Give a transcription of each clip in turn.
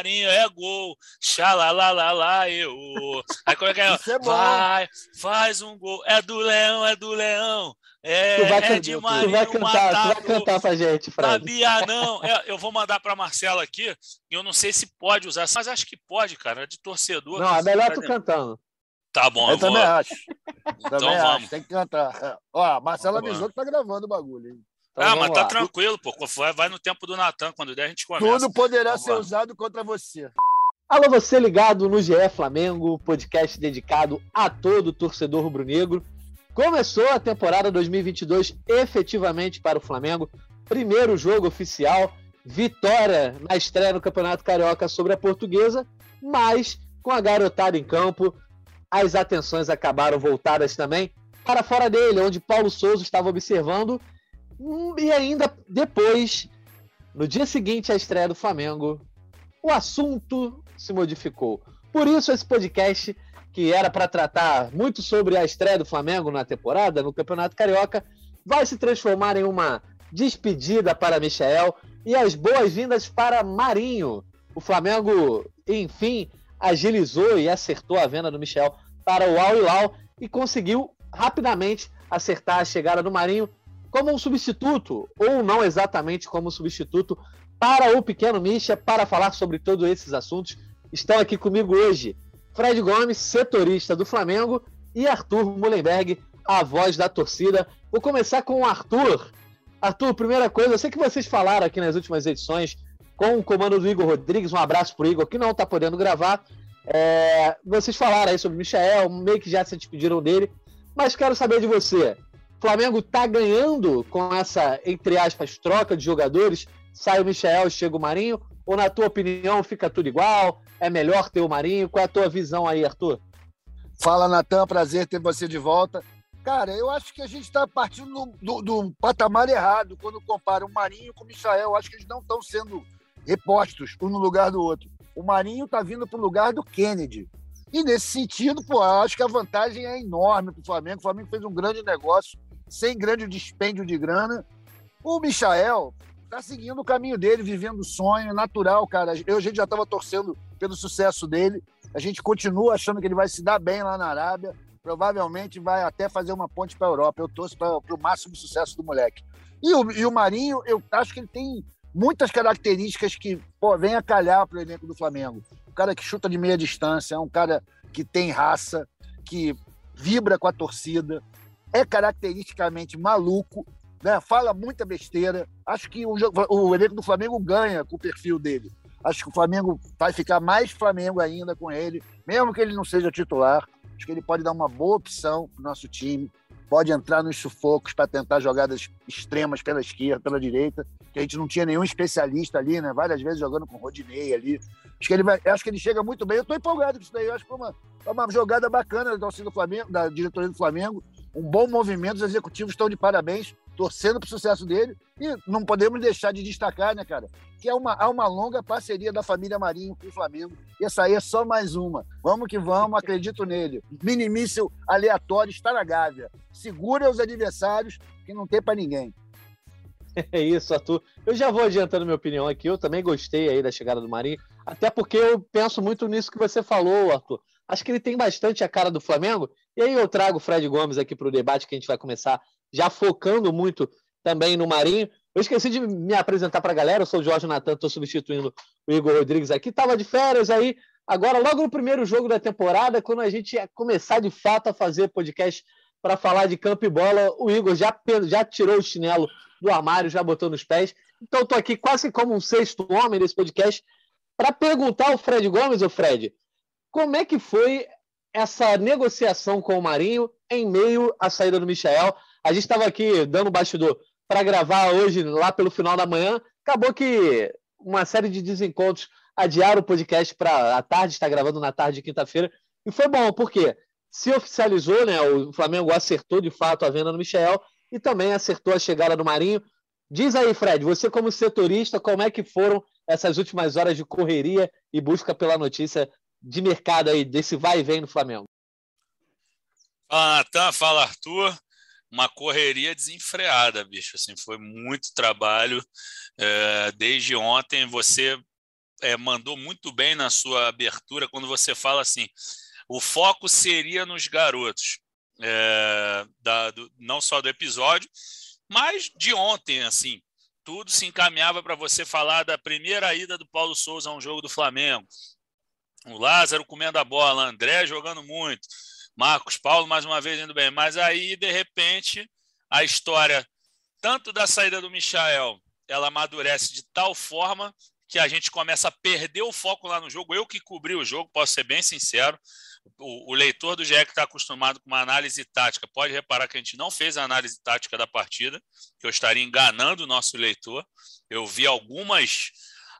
Marinho é gol, xalalalala, eu. Aí como é que é? Isso é bom. Vai, faz um gol. É do Leão, é do Leão. É, Tu vai, é de tu Marinho vai cantar, tu vai cantar pra gente, Fred. Sabia não. É, eu vou mandar para Marcela aqui. Eu não sei se pode usar, mas acho que pode, cara. É de torcedor. Não, é melhor tu cantando. Tá bom, eu, Eu vou. também acho. Então Também vamos. acho, tem que cantar. Ó, a Marcela avisou que tá gravando o bagulho. hein? Então, ah, mas tá lá. tranquilo, pô. Vai, vai no tempo do Natan. Quando der, a gente começa. Tudo poderá Vamos ser lá. usado contra você. Alô, você ligado no GE Flamengo, podcast dedicado a todo torcedor rubro-negro. Começou a temporada 2022 efetivamente para o Flamengo. Primeiro jogo oficial, vitória na estreia no Campeonato Carioca sobre a Portuguesa, mas com a garotada em campo, as atenções acabaram voltadas também para fora dele, onde Paulo Souza estava observando. Hum, E ainda depois, no dia seguinte à estreia do Flamengo, o assunto se modificou. Por isso, esse podcast, que era para tratar muito sobre a estreia do Flamengo na temporada, no Campeonato Carioca, vai se transformar em uma despedida para Michel e as boas-vindas para Marinho. O Flamengo, enfim, agilizou e acertou a venda do Michel para o Al Hilal e conseguiu rapidamente acertar a chegada do Marinho como um substituto, ou não exatamente como substituto, para o Pequeno Misha, para falar sobre todos esses assuntos. Estão aqui comigo hoje Fred Gomes, setorista do Flamengo, e Arthur Mullenberg, a voz da torcida. Vou começar com o Arthur. Arthur, primeira coisa, eu sei que vocês falaram aqui nas últimas edições com o comando do Igor Rodrigues, um abraço pro Igor, que não está podendo gravar. É, vocês falaram aí sobre o Michael, meio que já se despediram dele, mas quero saber de você. Flamengo está ganhando com essa, entre aspas, troca de jogadores? Sai o Michel e chega o Marinho? Ou, na tua opinião, fica tudo igual? É melhor ter o Marinho? Qual é a tua visão aí, Arthur? Fala, Natan, prazer ter você de volta. Cara, eu acho que a gente está partindo do, do- do patamar errado quando compara o Marinho com o Michael. Eu acho que eles não estão sendo repostos um no lugar do outro. O Marinho está vindo para o lugar do Kennedy. E nesse sentido, pô, acho que a vantagem é enorme para o Flamengo. O Flamengo fez um grande negócio, sem grande dispêndio de grana. O Michael está seguindo o caminho dele, vivendo o sonho natural, cara. Eu, a gente já estava torcendo pelo sucesso dele. A gente continua achando que ele vai se dar bem lá na Arábia. Provavelmente vai até fazer uma ponte para a Europa. Eu torço para o máximo sucesso do moleque. E o, e o Marinho, eu acho que ele tem muitas características que pô, vem a calhar para o elenco do Flamengo. Um cara que chuta de meia distância, é um cara que tem raça, que vibra com a torcida, é caracteristicamente maluco, né? fala muita besteira. Acho que o, o elenco do Flamengo ganha com o perfil dele. Acho que o Flamengo vai ficar mais Flamengo ainda com ele, mesmo que ele não seja titular. Acho que ele pode dar uma boa opção para o nosso time. Pode entrar nos sufocos para tentar jogadas extremas pela esquerda, pela direita, que a gente não tinha nenhum especialista ali, né? Várias vezes jogando com o Rodinei ali. Acho que ele vai, acho que ele chega muito bem. Eu estou empolgado com isso daí. Eu acho que foi uma, foi uma jogada bacana da do Flamengo, da diretoria do Flamengo. Um bom movimento, os executivos estão de parabéns, torcendo para o sucesso dele. E não podemos deixar de destacar, né, cara? Que é uma, há uma longa parceria da família Marinho com o Flamengo. E essa aí é só mais uma. Vamos que vamos, acredito nele. Minimício aleatório está na Gávea. Segura os adversários, que não tem para ninguém. É isso, Arthur. Eu já vou adiantando minha opinião aqui. Eu também gostei aí da chegada do Marinho, até porque eu penso muito nisso que você falou, Arthur. Acho que ele tem bastante a cara do Flamengo. E aí eu trago o Fred Gomes aqui para o debate que a gente vai começar, já focando muito também no Marinho. Eu esqueci de me apresentar para a galera. Eu sou o Jorge Natan, estou substituindo o Igor Rodrigues aqui. Tava de férias aí. Agora, logo no primeiro jogo da temporada, quando a gente começar de fato a fazer podcast para falar de campo e bola, o Igor já, já tirou o chinelo do armário, já botou nos pés. Então, estou aqui quase como um sexto homem nesse podcast para perguntar ao Fred Gomes, o Fred, como é que foi essa negociação com o Marinho em meio à saída do Michel? A gente estava aqui dando bastidor para gravar hoje, lá pelo final da manhã. Acabou que uma série de desencontros adiaram o podcast para a tarde, está gravando na tarde de quinta-feira. E foi bom, porque se oficializou, né? O Flamengo acertou de fato a venda do Michel e também acertou a chegada do Marinho. Diz aí, Fred, você como setorista, como é que foram essas últimas horas de correria e busca pela notícia de mercado aí, desse vai e vem no Flamengo? Fala, Natan, fala, Arthur. Uma correria desenfreada, bicho. Assim, foi muito trabalho. É, desde ontem, você é, mandou muito bem na sua abertura quando você fala assim: o foco seria nos garotos. É, da, do, não só do episódio, mas de ontem, assim, tudo se encaminhava para você falar da primeira ida do Paulo Souza a um jogo do Flamengo. O Lázaro comendo a bola, André jogando muito, Marcos Paulo mais uma vez indo bem. Mas aí, de repente, a história, tanto da saída do Michael, ela amadurece de tal forma que a gente começa a perder o foco lá no jogo. Eu que cobri o jogo, posso ser bem sincero. O, o leitor do GE que está acostumado com uma análise tática pode reparar que a gente não fez a análise tática da partida, que eu estaria enganando o nosso leitor. Eu vi algumas,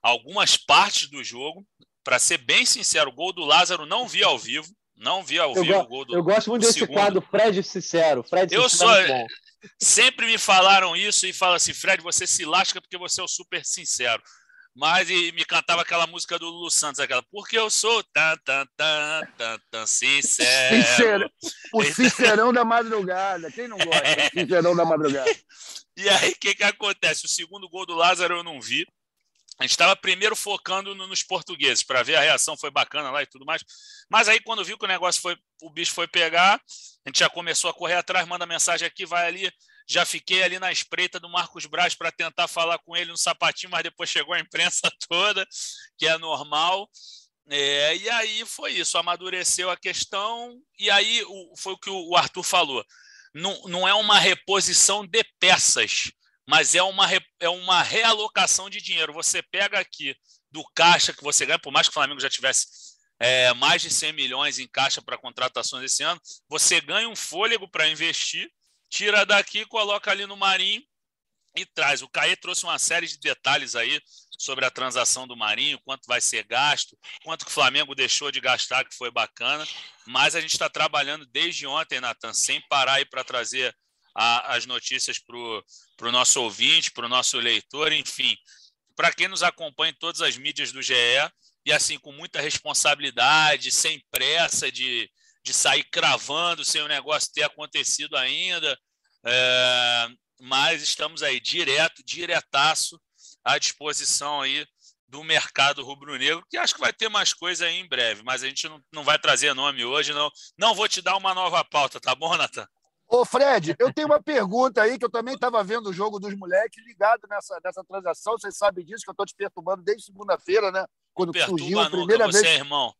algumas partes do jogo. Para ser bem sincero, o gol do Lázaro não vi ao vivo. Não vi ao eu vivo o gol do Eu gosto muito desse segundo. quadro, Fred Sincero. Fred eu Sincero é sou. É sempre me falaram isso e falam assim: Fred, você se lasca porque você é o super sincero mas e me cantava aquela música do Lulu Santos, aquela Porque eu sou tan, tan, tan, tan, tan sincero. Sincero. O sincerão da madrugada. Quem não gosta? É. Sincerão da madrugada. E aí, o que, que acontece? O segundo gol do Lázaro eu não vi. A gente estava primeiro focando no, nos portugueses para ver a reação, foi bacana lá e tudo mais. Mas aí, quando viu que o negócio foi, o bicho foi pegar, a gente já começou a correr atrás, manda mensagem aqui, vai ali. Já fiquei ali na espreita do Marcos Braz para tentar falar com ele no sapatinho, mas depois chegou a imprensa toda, que é normal. É, e aí foi isso, amadureceu a questão, e aí o, foi o que o Arthur falou. Não, não é uma reposição de peças, mas é uma, é uma realocação de dinheiro. Você pega aqui do caixa que você ganha, por mais que o Flamengo já tivesse é, mais de 100 milhões em caixa para contratações esse ano, você ganha um fôlego para investir tira daqui, coloca ali no Marinho e traz. O Caê trouxe uma série de detalhes aí sobre a transação do Marinho, quanto vai ser gasto, quanto que o Flamengo deixou de gastar, que foi bacana. Mas a gente está trabalhando desde ontem, Natan, sem parar aí para trazer a, as notícias para o nosso ouvinte, para o nosso leitor, enfim. Para quem nos acompanha em todas as mídias do GE, e assim, com muita responsabilidade, sem pressa de, de sair cravando sem o negócio ter acontecido ainda. É, mas estamos aí direto, diretaço à disposição aí do mercado rubro-negro, que acho que vai ter mais coisa aí em breve, mas a gente não, não vai trazer nome hoje, não. Não vou te dar uma nova pauta, tá bom, Natan? Ô, Fred, eu tenho uma pergunta aí que eu também estava vendo o jogo dos moleques ligado nessa, nessa transação. Você sabe disso, que eu estou te perturbando desde segunda-feira, né? Quando surgiu a primeira nunca, vez. Você é irmão.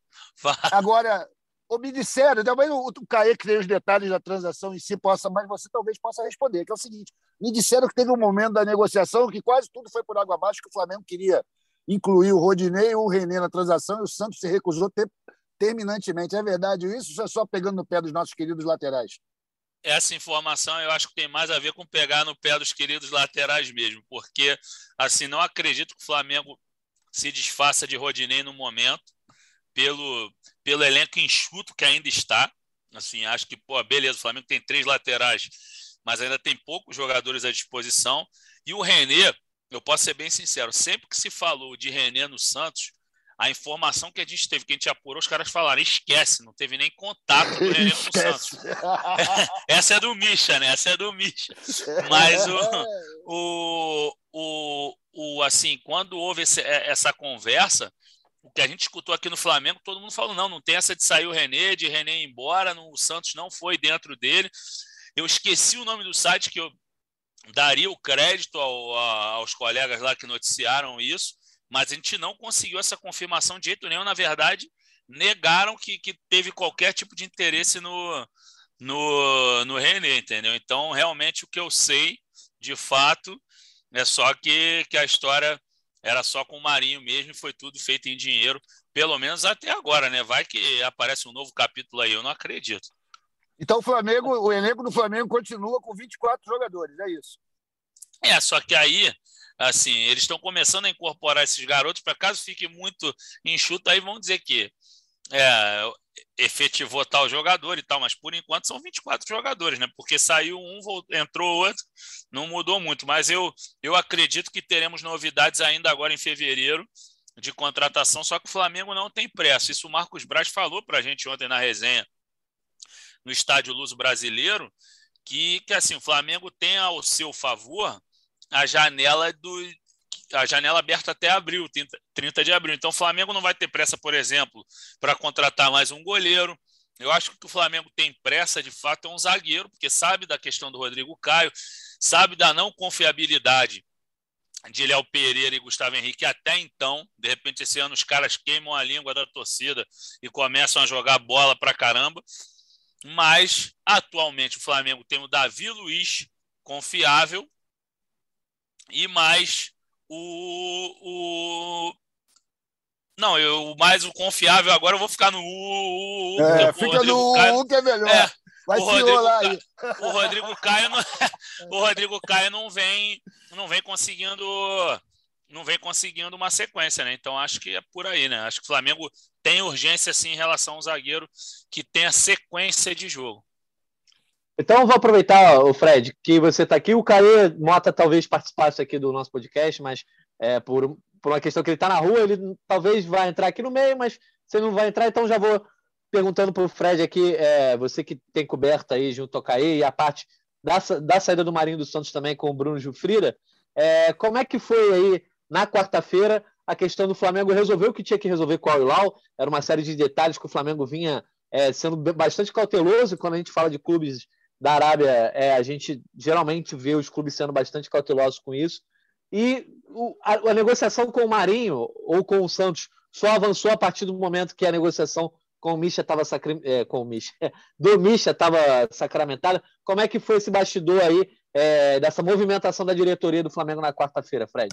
Agora, ou me disseram, talvez o, o Caê que tem os detalhes da transação em si possa, mas você talvez possa responder, que é o seguinte: me disseram que teve um momento da negociação que quase tudo foi por água abaixo, que o Flamengo queria incluir o Rodinei e o René na transação e o Santos se recusou ter, terminantemente. É verdade isso ou é só pegando no pé dos nossos queridos laterais? Essa informação eu acho que tem mais a ver com pegar no pé dos queridos laterais mesmo, porque assim não acredito que o Flamengo se desfaça de Rodinei no momento pelo, pelo elenco enxuto que ainda está. Assim, acho que, pô, beleza, o Flamengo tem três laterais, mas ainda tem poucos jogadores à disposição. E o René, eu posso ser bem sincero, sempre que se falou de René no Santos, a informação que a gente teve, que a gente apurou, os caras falaram, esquece, não teve nem contato do René com o Santos. Essa é do Misha, né? Essa é do Misha. Mas o, o, o, o assim, quando houve esse, essa conversa, o que a gente escutou aqui no Flamengo, todo mundo falou: não, não tem essa de sair o René, de René ir embora, no, o Santos não foi dentro dele. Eu esqueci o nome do site que eu daria o crédito ao, a, aos colegas lá que noticiaram isso, mas a gente não conseguiu essa confirmação de jeito nenhum. Na verdade, negaram que, que teve qualquer tipo de interesse no, no, no René, entendeu? Então, realmente, o que eu sei, de fato, é só que, que a história era só com o Marinho mesmo e foi tudo feito em dinheiro, pelo menos até agora, né? Vai que aparece um novo capítulo aí, eu não acredito. Então o Flamengo, o elenco do Flamengo continua com 24 jogadores, é isso. É, só que aí, assim, eles estão começando a incorporar esses garotos, para caso fique muito enxuto, aí vão dizer que é, efetivou tal jogador e tal, mas por enquanto são 24 jogadores, né? Porque saiu um, entrou outro, não mudou muito. Mas eu, eu acredito que teremos novidades ainda agora em fevereiro de contratação, só que o Flamengo não tem pressa. Isso o Marcos Braz falou para a gente ontem na resenha no Estádio Luso Brasileiro, que, que assim, o Flamengo tem ao seu favor a janela do, a janela aberta até abril, 30, 30 de abril. Então o Flamengo não vai ter pressa, por exemplo, para contratar mais um goleiro. Eu acho que o Flamengo tem pressa, de fato, é um zagueiro, porque sabe da questão do Rodrigo Caio, sabe da não confiabilidade de Léo Pereira e Gustavo Henrique até então. De repente, esse ano os caras queimam a língua da torcida e começam a jogar bola para caramba. Mas, atualmente, o Flamengo tem o Davi Luiz, confiável, e mais o, o não, eu mais o confiável agora eu vou ficar no U. U, é, fica no U que é melhor. É, Vai o Rodrigo, aí. o Rodrigo Caio não, o Rodrigo Caio não vem não vem conseguindo não vem conseguindo uma sequência, né? Então acho que é por aí, né? Acho que o Flamengo tem urgência sim em relação ao zagueiro que tem a sequência de jogo. Então, vou aproveitar, o Fred, que você está aqui. O Caê Mota talvez participasse aqui do nosso podcast, mas é, por, por uma questão que ele está na rua, ele talvez vá entrar aqui no meio, mas você não vai entrar, então já vou perguntando para o Fred aqui, é, você que tem coberta aí junto ao Caê e a parte da, da saída do Marinho dos Santos também com o Bruno Jufrida, é, como é que foi aí na quarta-feira a questão do Flamengo resolver o que tinha que resolver com o Al-Hilal? Era uma série de detalhes que o Flamengo vinha é, sendo bastante cauteloso quando a gente fala de clubes da Arábia, é, a gente geralmente vê os clubes sendo bastante cautelosos com isso. E o, a, a, negociação com o Marinho ou com o Santos só avançou a partir do momento que a negociação com o Misha estava é, com o Misha, do estava sacramentada. Como é que foi esse bastidor aí é, dessa movimentação da diretoria do Flamengo na quarta-feira, Fred?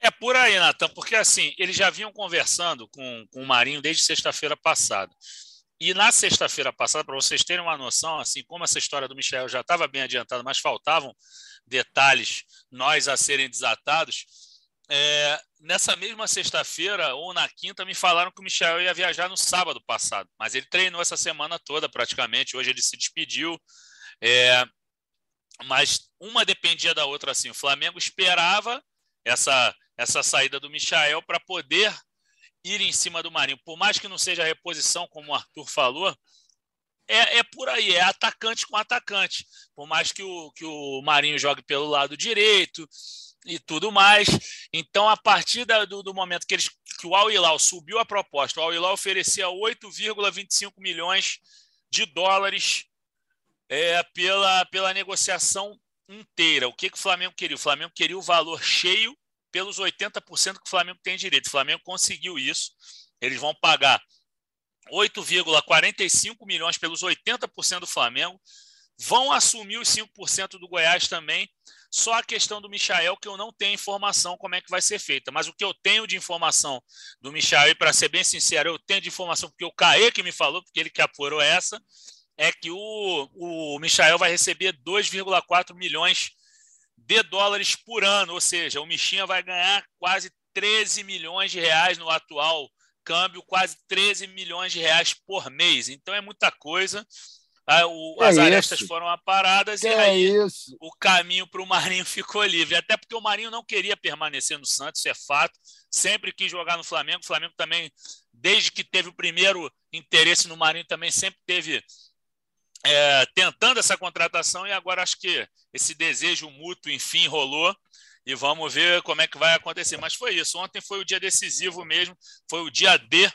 É por aí, Natan, porque assim, eles já vinham conversando com, com o Marinho desde sexta-feira passada. E na sexta-feira passada, para vocês terem uma noção, assim como essa história do Michel já estava bem adiantada, mas faltavam detalhes nós a serem desatados, é, nessa mesma sexta-feira ou na quinta me falaram que o Michel ia viajar no sábado passado, mas ele treinou essa semana toda praticamente. Hoje ele se despediu, é, mas uma dependia da outra. Assim, o Flamengo esperava essa essa saída do Michel para poder ir em cima do Marinho, por mais que não seja a reposição, como o Arthur falou, é, é, por aí, é atacante com atacante. Por mais que o, que o Marinho jogue pelo lado direito e tudo mais. Então, a partir da, do, do, momento que, eles, que o Al Hilal subiu a proposta, o Al Hilal oferecia 8,25 milhões de dólares é, pela, pela negociação inteira. O que, que o Flamengo queria? O Flamengo queria o valor cheio pelos 80% que o Flamengo tem direito. O Flamengo conseguiu isso. Eles vão pagar 8,45 milhões pelos 80% do Flamengo. Vão assumir os 5% do Goiás também. Só a questão do Michael, que eu não tenho informação como é que vai ser feita. Mas o que eu tenho de informação do Michael, e para ser bem sincero, eu tenho de informação porque o Caê que me falou, porque ele que apurou essa, é que o, o Michael vai receber 2,4 milhões de dólares por ano, ou seja, o Michinha vai ganhar quase 13 milhões de reais no atual câmbio, quase 13 milhões de reais por mês. Então é muita coisa. Ah, o, as arestas foram aparadas que e aí é o caminho para o Marinho ficou livre. Até porque o Marinho não queria permanecer no Santos, isso é fato. Sempre quis jogar no Flamengo. O Flamengo também, desde que teve o primeiro interesse no Marinho, também sempre teve é, tentando essa contratação e agora acho que esse desejo mútuo, enfim, rolou e vamos ver como é que vai acontecer. Mas foi isso. Ontem foi o dia decisivo mesmo, foi o dia D,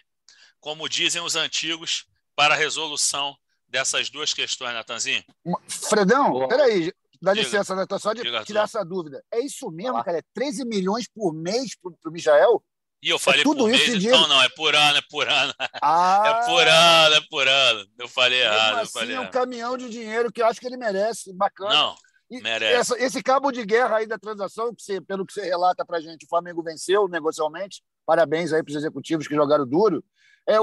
como dizem os antigos, para a resolução dessas duas questões, Natanzinho. Fredão, peraí, dá Diga. licença, né? Só de Diga, tirar essa dúvida. É isso mesmo, cara? É 13 milhões por mês para o Michael? E eu falei é tudo por isso mês, então não, é por ano, é por ano. Ah, é por ano, é por ano. Eu falei errado. Assim, eu falei é um caminhão de dinheiro que eu acho que ele merece, bacana. Não, e merece. Essa, esse cabo de guerra aí da transação, que você, pelo que você relata para gente, o Flamengo venceu negocialmente. Parabéns aí para os executivos que jogaram duro. É,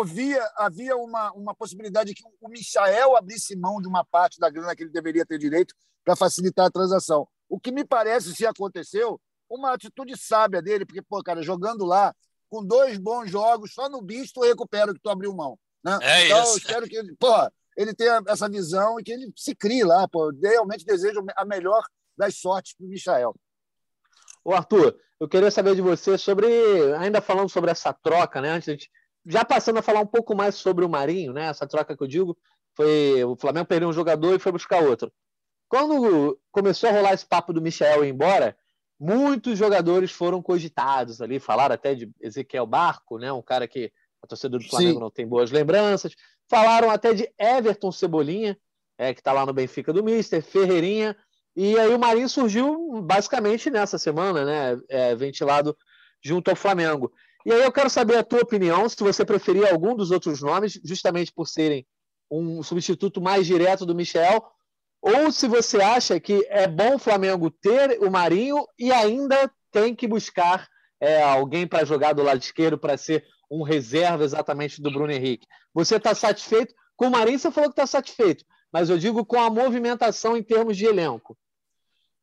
havia, havia uma, uma possibilidade que o Michael abrisse mão de uma parte da grana que ele deveria ter direito para facilitar a transação. O que me parece, se aconteceu, uma atitude sábia dele, porque, pô, cara, jogando lá, com dois bons jogos, só no bicho tu recupera o que tu abriu mão. Né? É então, isso. eu espero que ele, pô, ele tenha essa visão e que ele se crie lá. Pô. Eu realmente desejo a melhor das sortes para o Michael. Ô, Arthur, eu queria saber de você sobre, ainda falando sobre essa troca, né? Antes de, já passando a falar um pouco mais sobre o Marinho, né? Essa troca que eu digo, foi o Flamengo perdeu um jogador e foi buscar outro. Quando começou a rolar esse papo do Michel ir embora, muitos jogadores foram cogitados ali, falaram até de Ezequiel Barco, né? Um cara que a torcida do Flamengo Sim. não tem boas lembranças. Falaram até de Everton Cebolinha, é, que está lá no Benfica do Mister, Ferreirinha. E aí o Marinho surgiu basicamente nessa semana, né? É, ventilado junto ao Flamengo. E aí eu quero saber a tua opinião, se você preferia algum dos outros nomes, justamente por serem um substituto mais direto do Michel, ou se você acha que é bom o Flamengo ter o Marinho e ainda tem que buscar é, alguém para jogar do lado esquerdo para ser um reserva exatamente do Bruno Henrique. Você está satisfeito? Com o Marinho você falou que está satisfeito, mas eu digo com a movimentação em termos de elenco.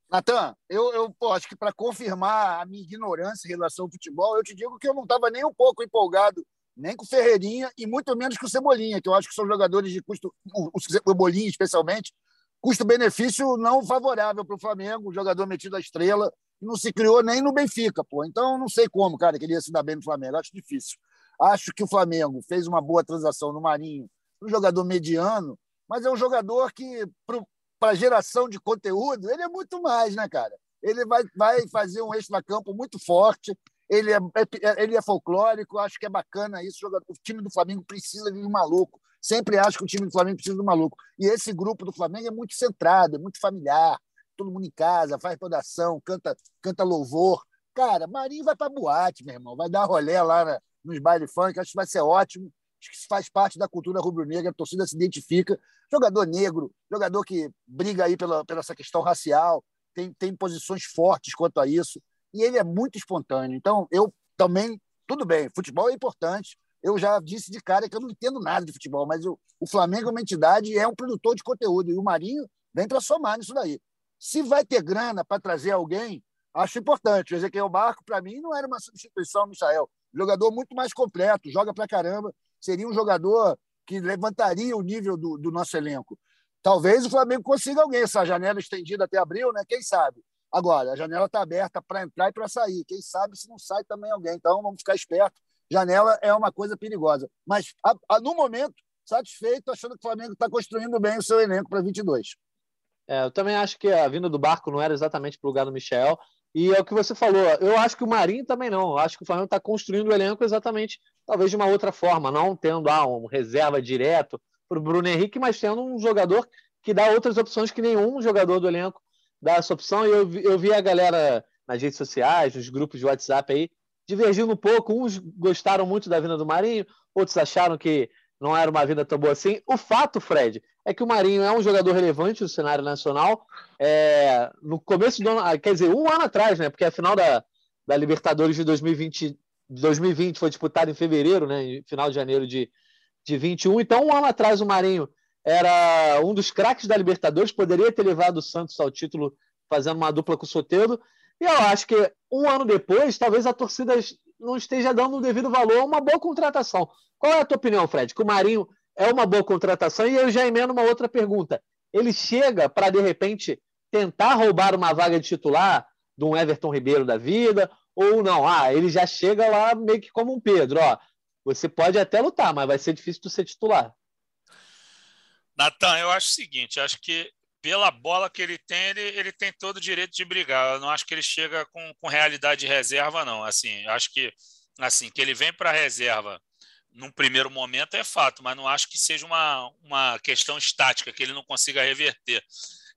Natan, eu, eu pô, acho que para confirmar a minha ignorância em relação ao futebol, eu te digo que eu não estava nem um pouco empolgado nem com o Ferreirinha e muito menos com o Cebolinha, que eu acho que são jogadores de custo, o Cebolinha especialmente, custo-benefício não favorável para o Flamengo, um jogador metido à estrela, que não se criou nem no Benfica, pô. Então, não sei como, cara, queria se dar bem no Flamengo, acho difícil. Acho que o Flamengo fez uma boa transação no Marinho, um jogador mediano, mas é um jogador que, para geração de conteúdo, ele é muito mais, né, cara? Ele vai, vai fazer um extra-campo muito forte, ele é, é, ele é folclórico, acho que é bacana isso. O time do Flamengo precisa de um maluco. Sempre acho que o time do Flamengo precisa de um maluco. E esse grupo do Flamengo é muito centrado, é muito familiar. Todo mundo em casa, faz redação, canta, canta louvor. Cara, Marinho vai para boate, meu irmão. Vai dar rolé lá na, nos bailes funk. Acho que vai ser ótimo. Acho que isso faz parte da cultura rubro-negra. A torcida se identifica. Jogador negro, jogador que briga aí pela, pela essa questão racial, tem, tem posições fortes quanto a isso e ele é muito espontâneo. Então, eu também, tudo bem, futebol é importante. Eu já disse de cara que eu não entendo nada de futebol, mas o, o Flamengo é uma entidade e é um produtor de conteúdo, e o Marinho vem para somar nisso daí. Se vai ter grana para trazer alguém, acho importante. O Ezequiel Barco, para mim, não era uma substituição, Michael. Jogador muito mais completo, joga para caramba. Seria um jogador que levantaria o nível do, do nosso elenco. Talvez o Flamengo consiga alguém, essa janela estendida até abril, né? Quem sabe? Agora, a janela está aberta para entrar e para sair. Quem sabe se não sai também alguém. Então, vamos ficar esperto. Janela é uma coisa perigosa. Mas, a, a, no momento, satisfeito, achando que o Flamengo está construindo bem o seu elenco para 22. É, eu também acho que a vinda do Barco não era exatamente para o lugar do Michel. E é o que você falou. Eu acho que o Marinho também não. Eu acho que o Flamengo está construindo o elenco exatamente, talvez de uma outra forma, não tendo ah, um reserva direto para o Bruno Henrique, mas tendo um jogador que dá outras opções que nenhum jogador do elenco dar essa opção. E eu, eu vi a galera nas redes sociais, nos grupos de WhatsApp aí, divergindo um pouco. Uns gostaram muito da vinda do Marinho, outros acharam que não era uma vida tão boa assim. O fato, Fred, é que o Marinho é um jogador relevante no cenário nacional. É, no começo do ano, ah, quer dizer, um ano atrás, né? Porque a final da, da Libertadores de 2020, 2020 foi disputada em fevereiro, né? Final de janeiro de, de 21. Então, um ano atrás, o Marinho era um dos craques da Libertadores, poderia ter levado o Santos ao título fazendo uma dupla com o Soteldo. E eu acho que um ano depois, talvez a torcida não esteja dando o devido valor a uma boa contratação. Qual é a tua opinião, Fred? Que o Marinho é uma boa contratação? E eu já emendo uma outra pergunta. Ele chega para, de repente, tentar roubar uma vaga de titular de um Everton Ribeiro da vida? Ou não? Ah, ele já chega lá meio que como um Pedro. Ó, você pode até lutar, mas vai ser difícil de ser titular. Natan, eu acho o seguinte, acho que pela bola que ele tem, ele, ele tem todo o direito de brigar. Eu não acho que ele chega com, com realidade de reserva, não. Assim, acho que assim que ele vem para a reserva num primeiro momento é fato, mas não acho que seja uma, uma questão estática, que ele não consiga reverter.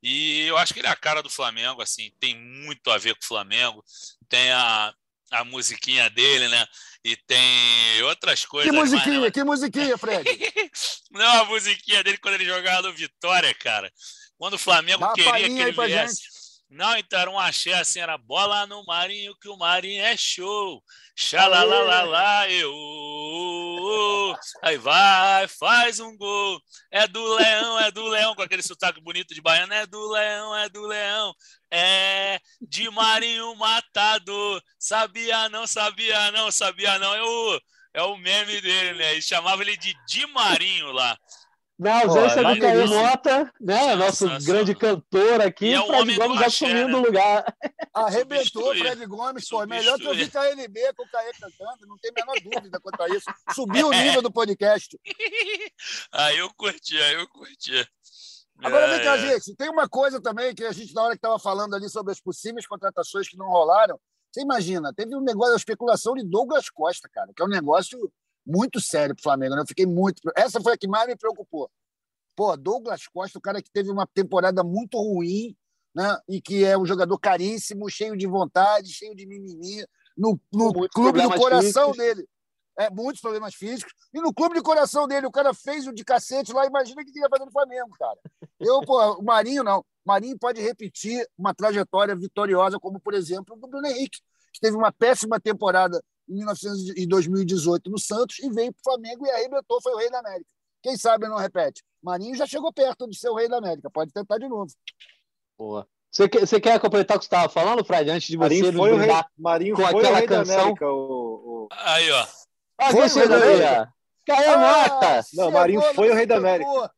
E eu acho que ele é a cara do Flamengo, assim, tem muito a ver com o Flamengo, tem a, a musiquinha dele, né? E tem outras coisas. Que musiquinha, mas... que musiquinha, Fred? Não, a musiquinha dele quando ele jogava no Vitória, cara. Quando o Flamengo Dá queria que ele viesse. Não, então era um axé assim, era bola no Marinho, que o Marinho é show. Xalalalala, eu. Aí vai, faz um gol. É do leão, é do leão, com aquele sotaque bonito de baiano. É do leão, é do leão. É de Marinho Matador. Sabia não, sabia não, sabia não. É o, é o meme dele, né? E chamava ele de Di Marinho lá. Na ausência do Caio Mota, né? Nosso grande cantor aqui, é o Fred Gomes assumindo o né? lugar. Arrebentou o Fred Gomes, pô. Melhor que eu vi KLB com o Caio cantando, não tem a menor dúvida quanto a isso. Subiu o nível do podcast. aí eu curti, aí eu curti. Agora, vem cá, é. gente, tem uma coisa também que a gente, na hora que estava falando ali sobre as possíveis contratações que não rolaram, você imagina, teve um negócio, a especulação de Douglas Costa, cara, que é um negócio muito sério para o Flamengo. Né? Eu fiquei muito. Essa foi a que mais me preocupou. Pô, Douglas Costa, o cara que teve uma temporada muito ruim, né? E que é um jogador caríssimo, cheio de vontade, cheio de mimimi, no, no clube do coração físicos. dele. É, muitos problemas físicos. E no clube de coração dele, o cara fez o de cacete lá, imagina o que ia fazer no Flamengo, cara. Eu, pô, o Marinho não. O Marinho pode repetir uma trajetória vitoriosa, como, por exemplo, o do Bruno Henrique, que teve uma péssima temporada em 2018 no Santos e veio para o Flamengo e arrebentou, foi o rei da América. Quem sabe não repete. Marinho já chegou perto de ser o rei da América, pode tentar de novo. Boa. Você quer, você quer completar o que você estava falando, Fred, antes de Marinho você foi o rei, Marinho com foi aquela o rei canção? Da América, o, o... Aí, ó. Ah, foi o rei da América? Caê ah, Mata! Não, Marinho foi o rei da América.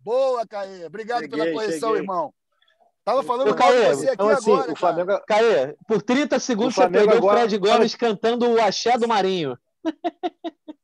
Boa, Caê. Obrigado cheguei, pela correção, cheguei. irmão. Tava falando com você aqui então, assim, agora. O Flamengo... É- Caê, por 30 segundos você pegou agora... o Fred Gomes cantando o axé do Marinho.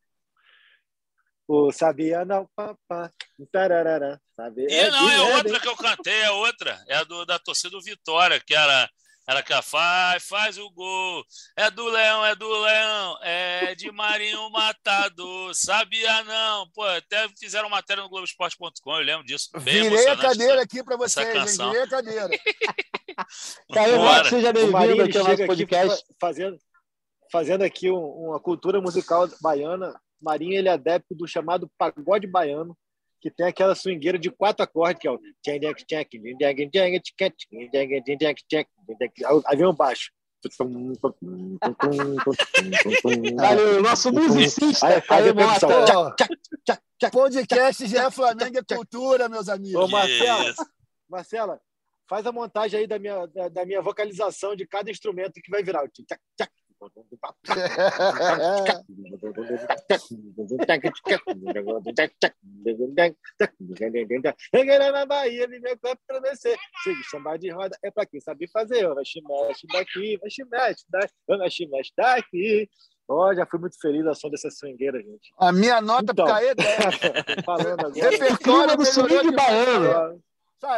o Sabia não, papá. Tararara, sabia, e não, é, é outra que eu cantei, é outra. É a do, da torcida do Vitória, que era ela que faz, faz o gol. É do Leão, é do Leão. É de Marinho Matador. Sabia não? Pô, até fizeram matéria no Globoesporte.com, eu lembro disso. Bem Virei a cadeira aqui para vocês, hein? Virei a cadeira. Caio, seja bem-vindo aqui ao nosso podcast. Fazendo, fazendo aqui uma cultura musical baiana. Marinho, ele é adepto do chamado pagode baiano, que tem aquela swingueira de quatro acordes, que é o aí vem o baixo. Valeu, o nosso musicista. Aí, aí, aí, Podcast já é Flamengo é cultura, meus amigos. Ô, Marcela, Marcela, faz a montagem aí da minha, da, da minha vocalização de cada instrumento que vai virar. Tchac, tchac, na Bahia, me meu corpo para descer. Sigo chamar de roda, é para quem sabe fazer. Mexe, mexe daqui, mexe, mexe daqui, mexe, mexe daqui. Oh, já fui muito feliz a som dessa swingueira, gente. A minha nota então, é 10. falando agora. Repertório do swing baiano.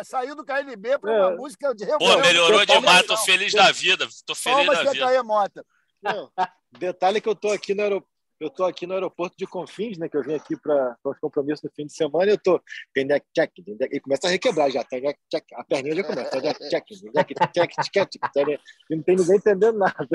Saiu do KLB para uma é. música de Pô, melhorou demais, tô feliz da vida. Tô feliz Palmas da vida. Mota. Não, detalhe que eu tô aqui no aeroporto. Eu tô aqui no aeroporto de Confins, né? Que eu vim aqui para os compromissos no fim de semana e eu tô. E começa a requebrar já. A perninha já começa. E não tem ninguém entendendo nada.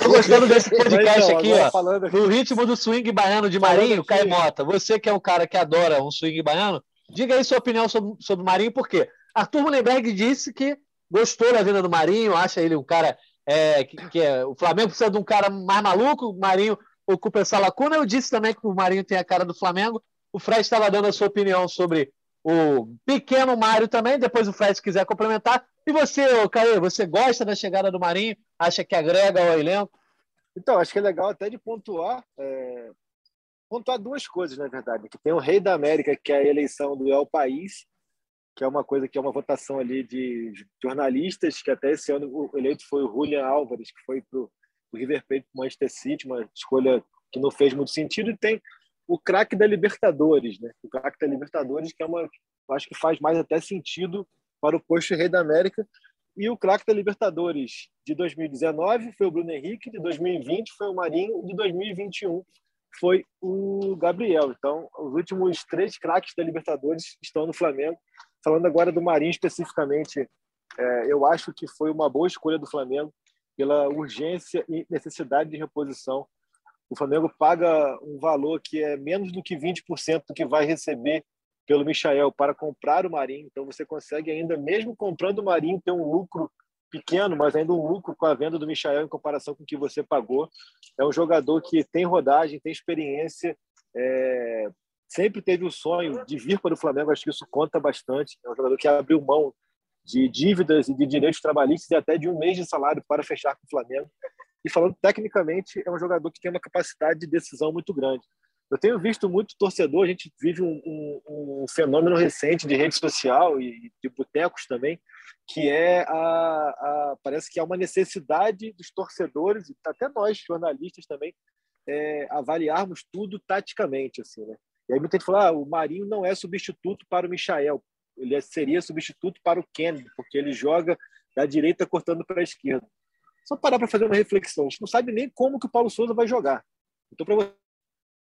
Tô gostando desse podcast aqui, ó. Falando... No ritmo do swing baiano de Marinho, Caio Mota. Você que é um cara que adora um swing baiano, diga aí sua opinião sobre, sobre o Marinho, por quê? Arthur Mullenberg disse que gostou da vida do Marinho, acha ele um cara é, que, que é, o Flamengo precisa de um cara mais maluco, o Marinho ocupa essa lacuna. Eu disse também que o Marinho tem a cara do Flamengo. O Fred estava dando a sua opinião sobre o pequeno Mário também. Depois o Fred, se quiser complementar. E você, Caê, você gosta da chegada do Marinho? Acha que agrega ao elenco? Então, acho que é legal até de pontuar, é... pontuar duas coisas, na verdade. Que tem o Rei da América, que é a eleição do El País, que é uma coisa que é uma votação ali de jornalistas, que até esse ano o eleito foi o Julian Álvares, que foi para o River Plate para o Manchester City, uma escolha que não fez muito sentido, e tem o craque da Libertadores, né? O craque da Libertadores, que é uma, acho que faz mais até sentido para o posto Rei da América. E o craque da Libertadores de 2019 foi o Bruno Henrique, de 2020 foi o Marinho, de 2021 foi o Gabriel. Então, os últimos três craques da Libertadores estão no Flamengo. Falando agora do Marinho especificamente, é, eu acho que foi uma boa escolha do Flamengo pela urgência e necessidade de reposição. O Flamengo paga um valor que é menos do que 20% do que vai receber pelo Michael para comprar o Marinho. Então você consegue ainda, mesmo comprando o Marinho, ter um lucro pequeno, mas ainda um lucro com a venda do Michael em comparação com o que você pagou. É um jogador que tem rodagem, tem experiência, é, sempre teve o sonho de vir para o Flamengo, acho que isso conta bastante. É um jogador que abriu mão de dívidas e de direitos trabalhistas e até de um mês de salário para fechar com o Flamengo. E falando tecnicamente, é um jogador que tem uma capacidade de decisão muito grande. Eu tenho visto muito torcedor, a gente vive um, um, um fenômeno recente de rede social e de botecos também, que é a, a, parece que há uma necessidade dos torcedores, até nós jornalistas também, é, avaliarmos tudo taticamente, assim, né? E aí muita gente fala, ah, o Marinho não é substituto para o Michael, ele é, seria substituto para o Kennedy, porque ele joga da direita cortando para a esquerda. Só parar para fazer uma reflexão, a gente não sabe nem como que o Paulo Souza vai jogar. Então, para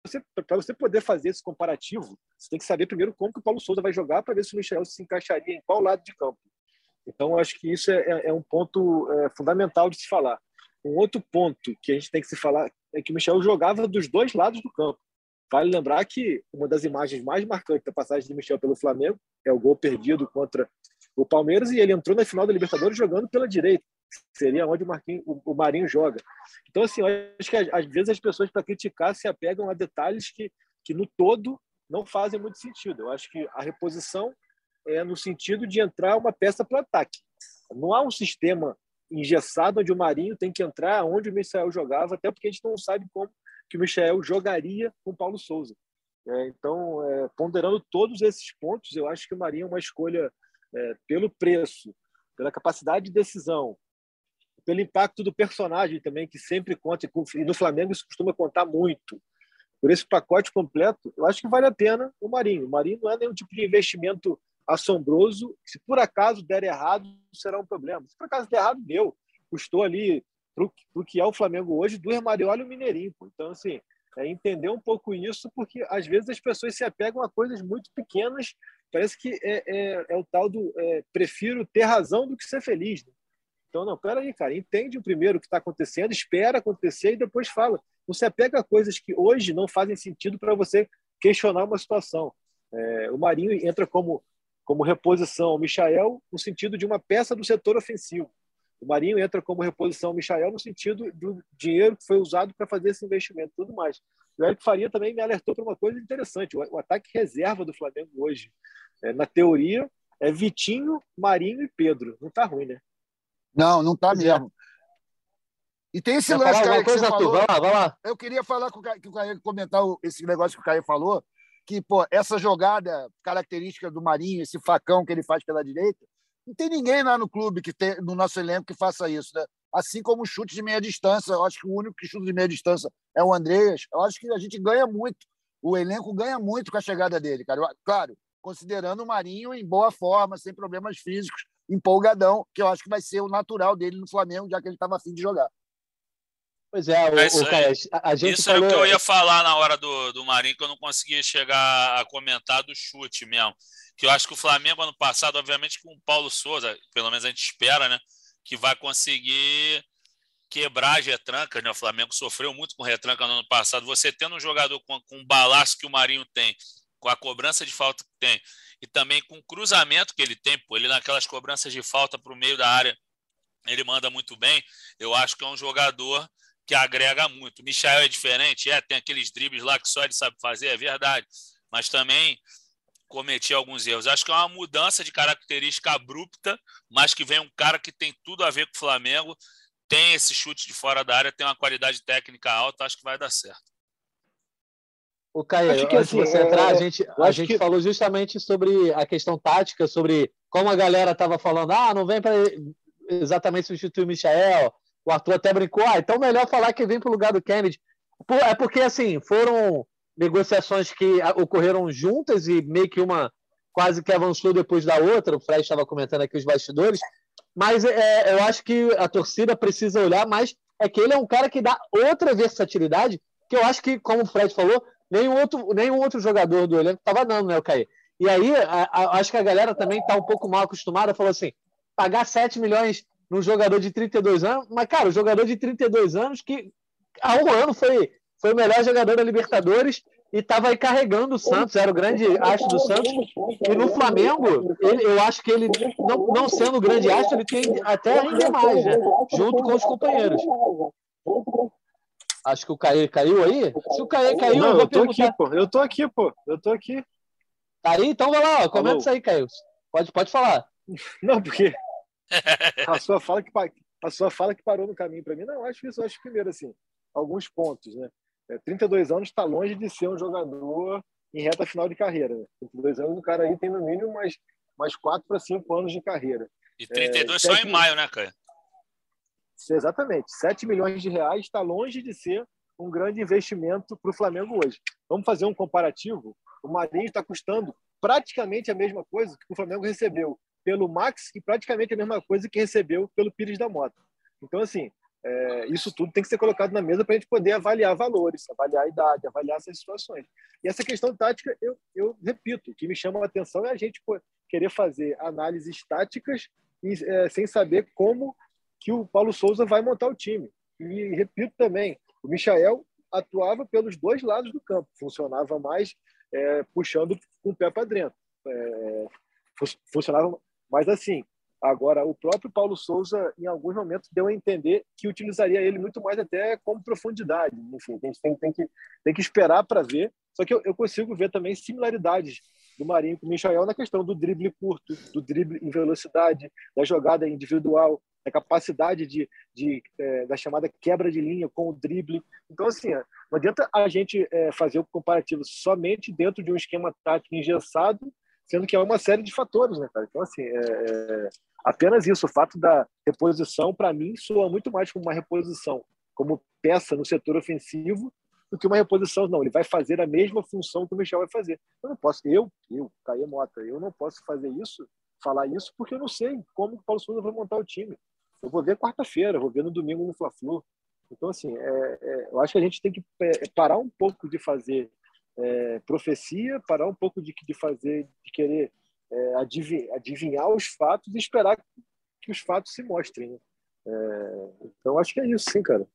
você, você poder fazer esse comparativo, você tem que saber primeiro como que o Paulo Souza vai jogar para ver se o Michel se encaixaria em qual lado de campo. Então, acho que isso é, é, é um ponto é, fundamental de se falar. Um outro ponto que a gente tem que se falar é que o Michel jogava dos dois lados do campo. Vale lembrar que uma das imagens mais marcantes da passagem de Michel pelo Flamengo é o gol perdido contra o Palmeiras e ele entrou na final da Libertadores jogando pela direita seria onde o, o Marinho joga. Então, assim, acho que às vezes as pessoas, para criticar, se apegam a detalhes que, que, no todo, não fazem muito sentido. Eu acho que a reposição é no sentido de entrar uma peça para o ataque. Não há um sistema engessado onde o Marinho tem que entrar onde o Michel jogava, até porque a gente não sabe como que o Michel jogaria com o Paulo Souza. É, então, é, ponderando todos esses pontos, eu acho que o Marinho é uma escolha é, pelo preço, pela capacidade de decisão, pelo impacto do personagem também, que sempre conta, e no Flamengo isso costuma contar muito. Por esse pacote completo, eu acho que vale a pena o Marinho. O Marinho não é nenhum tipo de investimento assombroso. Se por acaso der errado, será um problema. Se por acaso der errado, deu. Custou ali, para o que é o Flamengo hoje, do Mariola e o Mineirinho. Então, assim, é entender um pouco isso, porque às vezes as pessoas se apegam a coisas muito pequenas. Parece que é, é, é o tal do é, prefiro ter razão do que ser feliz. Né? Então, não, peraí, cara, entende o primeiro o que está acontecendo, espera acontecer e depois fala. Você pega coisas que hoje não fazem sentido para você questionar uma situação. É, o Marinho entra como, como reposição ao Michael no sentido de uma peça do setor ofensivo. O Marinho entra como reposição ao Michael no sentido do dinheiro que foi usado para fazer esse investimento e tudo mais. O Eric Faria também me alertou para uma coisa interessante: o, ataque reserva do Flamengo hoje, é, na teoria, é Vitinho, Marinho e Pedro. Não está ruim, né? Não, não está mesmo. E tem esse lance, Caio, que você falou. Vai lá, vai lá. Eu queria falar com o Caio, que o Caio comentar esse negócio que o Caio falou, que, pô, essa jogada característica do Marinho, esse facão que ele faz pela direita, não tem ninguém lá no clube, que tem, no nosso elenco, que faça isso, né? Assim como o chute de meia distância. Eu acho que o único que chuta de meia distância é o Andreas. Eu acho que a gente ganha muito. O elenco ganha muito com a chegada dele, cara. Claro, considerando o Marinho em boa forma, sem problemas físicos empolgadão, que eu acho que vai ser o natural dele no Flamengo, já que ele estava afim de jogar. Pois é, o, é o cara, a gente Isso falou... é o que eu ia falar na hora do, do Marinho, que eu não conseguia chegar a comentar do chute mesmo. Que eu acho que o Flamengo, ano passado, obviamente, com o Paulo Souza, pelo menos a gente espera, né? Que vai conseguir quebrar as retrancas, né? O Flamengo sofreu muito com retranca no ano passado. Você tendo um jogador com, com o balaço que o Marinho tem, com a cobrança de falta que tem, e também com o cruzamento que ele tem, pô, ele naquelas cobranças de falta para o meio da área, ele manda muito bem. Eu acho que é um jogador que agrega muito. O Michel é diferente, é, tem aqueles dribles lá que só ele sabe fazer, é verdade, mas também cometia alguns erros. Acho que é uma mudança de característica abrupta, mas que vem um cara que tem tudo a ver com o Flamengo, tem esse chute de fora da área, tem uma qualidade técnica alta, acho que vai dar certo. O Caio, antes de assim, você entrar, é... a gente, a gente que... falou justamente sobre a questão tática, sobre como a galera estava falando, ah, não vem para exatamente substituir o Michael. O Arthur até brincou, ah, então melhor falar que vem para o lugar do Kennedy. É porque, assim, foram negociações que ocorreram juntas e meio que uma quase que avançou depois da outra. O Fred estava comentando aqui os bastidores. Mas é, eu acho que a torcida precisa olhar mais. É que ele é um cara que dá outra versatilidade, que eu acho que, como o Fred falou, nenhum outro, nenhum outro jogador do elenco estava dando, né, o Caí? E aí, a, a, acho que a galera também está um pouco mal acostumada, falou assim, pagar 7 milhões num jogador de 32 anos, mas, cara, o jogador de 32 anos que há um ano foi, foi o melhor jogador da Libertadores e estava aí carregando o Santos, era o grande astro do Santos. E no Flamengo, ele, eu acho que ele, não, não sendo o grande astro, ele tem até a render mais, né? Junto com os companheiros. Acho que o Caê caiu aí. Se o Caê caiu, não, eu vou eu tô perguntar. aqui, pô. Eu tô aqui, pô. Eu tô aqui. Tá aí? Então vai lá, ó. comenta isso aí, Caio. Pode, pode falar. Não, porque a sua fala que a sua fala que parou no caminho para mim. Não, eu acho isso, eu acho primeiro assim, alguns pontos, né? É, 32 anos está longe de ser um jogador em reta final de carreira. Né? 32 anos o cara aí tem no mínimo mais mais 4 para 5 anos de carreira. E 32 É, só em maio, né, Caio? Exatamente. 7 milhões de reais está longe de ser um grande investimento para o Flamengo hoje. Vamos fazer um comparativo. O Marinho está custando praticamente a mesma coisa que o Flamengo recebeu pelo Max e praticamente a mesma coisa que recebeu pelo Pires da Mota. Então, assim, é, isso tudo tem que ser colocado na mesa para a gente poder avaliar valores, avaliar a idade, avaliar essas situações. E essa questão tática, eu, eu repito, o que me chama a atenção é a gente querer fazer análises táticas e, é, sem saber como que o Paulo Souza vai montar o time. E repito também, o Michael atuava pelos dois lados do campo, funcionava mais é, puxando com o pé para dentro. É, fu- funcionava mais assim. Agora, o próprio Paulo Souza, em alguns momentos, deu a entender que utilizaria ele muito mais até como profundidade. Enfim, a gente tem, tem que, tem que esperar para ver. Só que eu, eu consigo ver também similaridades do Marinho com o Michael na questão do drible curto, do drible em velocidade, da jogada individual, da capacidade de, de é, da chamada quebra de linha com o drible. Então, assim, não adianta a gente é, fazer o comparativo somente dentro de um esquema tático engessado, sendo que é uma série de fatores, né, cara? Então, assim, é, é, apenas isso, o fato da reposição, para mim, soa muito mais como uma reposição como peça no setor ofensivo do que uma reposição. Não, ele vai fazer a mesma função que o Michel vai fazer. Eu não posso, eu, eu, Caio Mota, eu não posso fazer isso, falar isso, porque eu não sei como o Paulo Souza vai montar o time. Eu vou ver quarta-feira, vou ver no domingo no Fla-Flu. Então, assim, é, é, eu acho que a gente tem que é, parar um pouco de fazer é, profecia, parar um pouco de, de fazer, de querer é, adivinhar, os fatos e esperar que os fatos se mostrem. Né? É, então, acho que é isso, sim, cara.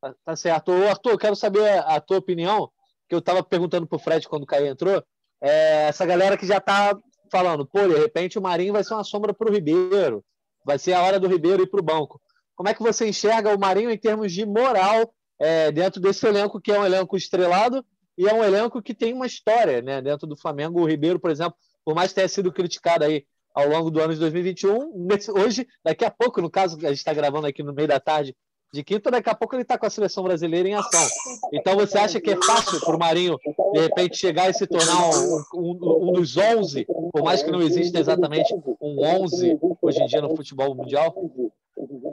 Tá, tá certo. Ô, Arthur, quero saber a tua opinião, que eu estava perguntando pro Fred quando o Caio entrou. É, essa galera que já tá falando, pô, de repente o Marinho vai ser uma sombra pro Ribeiro, vai ser a hora do Ribeiro ir pro banco. Como é que você enxerga o Marinho em termos de moral é, dentro desse elenco, que é um elenco estrelado e é um elenco que tem uma história né, dentro do Flamengo? O Ribeiro, por exemplo, por mais que tenha sido criticado aí ao longo do ano de 2021, nesse- hoje, daqui a pouco, no caso, a gente está gravando aqui no meio da tarde de quinta, daqui a pouco ele está com a seleção brasileira em ação. Então você acha que é fácil para o Marinho, de repente, chegar e se tornar um, um- um dos 11, por mais que não exista exatamente um 11 hoje em dia no futebol mundial?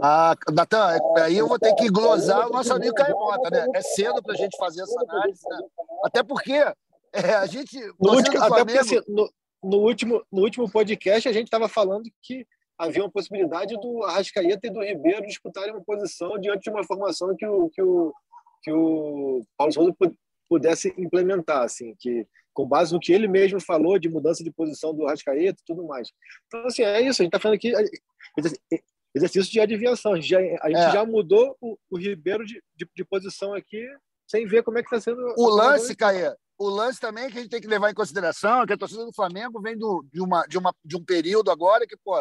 Ah, Natan, aí eu vou ter que glosar o nosso amigo Caio Mota, né? É cedo para a gente fazer essa análise, né? Até porque é, a gente. No último, do até porque Flamengo- assim, no, no último, no último podcast a gente estava falando que havia uma possibilidade do Arrascaeta e do Ribeiro disputarem uma posição diante de uma formação que o, que o, que o Paulo Souza pu- pudesse implementar, assim, que com base no que ele mesmo falou de mudança de posição do Arrascaeta e tudo mais. Então, assim, é isso, a gente está falando aqui exercício de adivinhação. A gente já, a gente É. já mudou o, o Ribeiro de, de, de posição aqui sem ver como é que está sendo O lance, Caê, o lance também que a gente tem que levar em consideração é que a torcida do Flamengo vem do, de, uma, de, uma, de um período agora que, pô,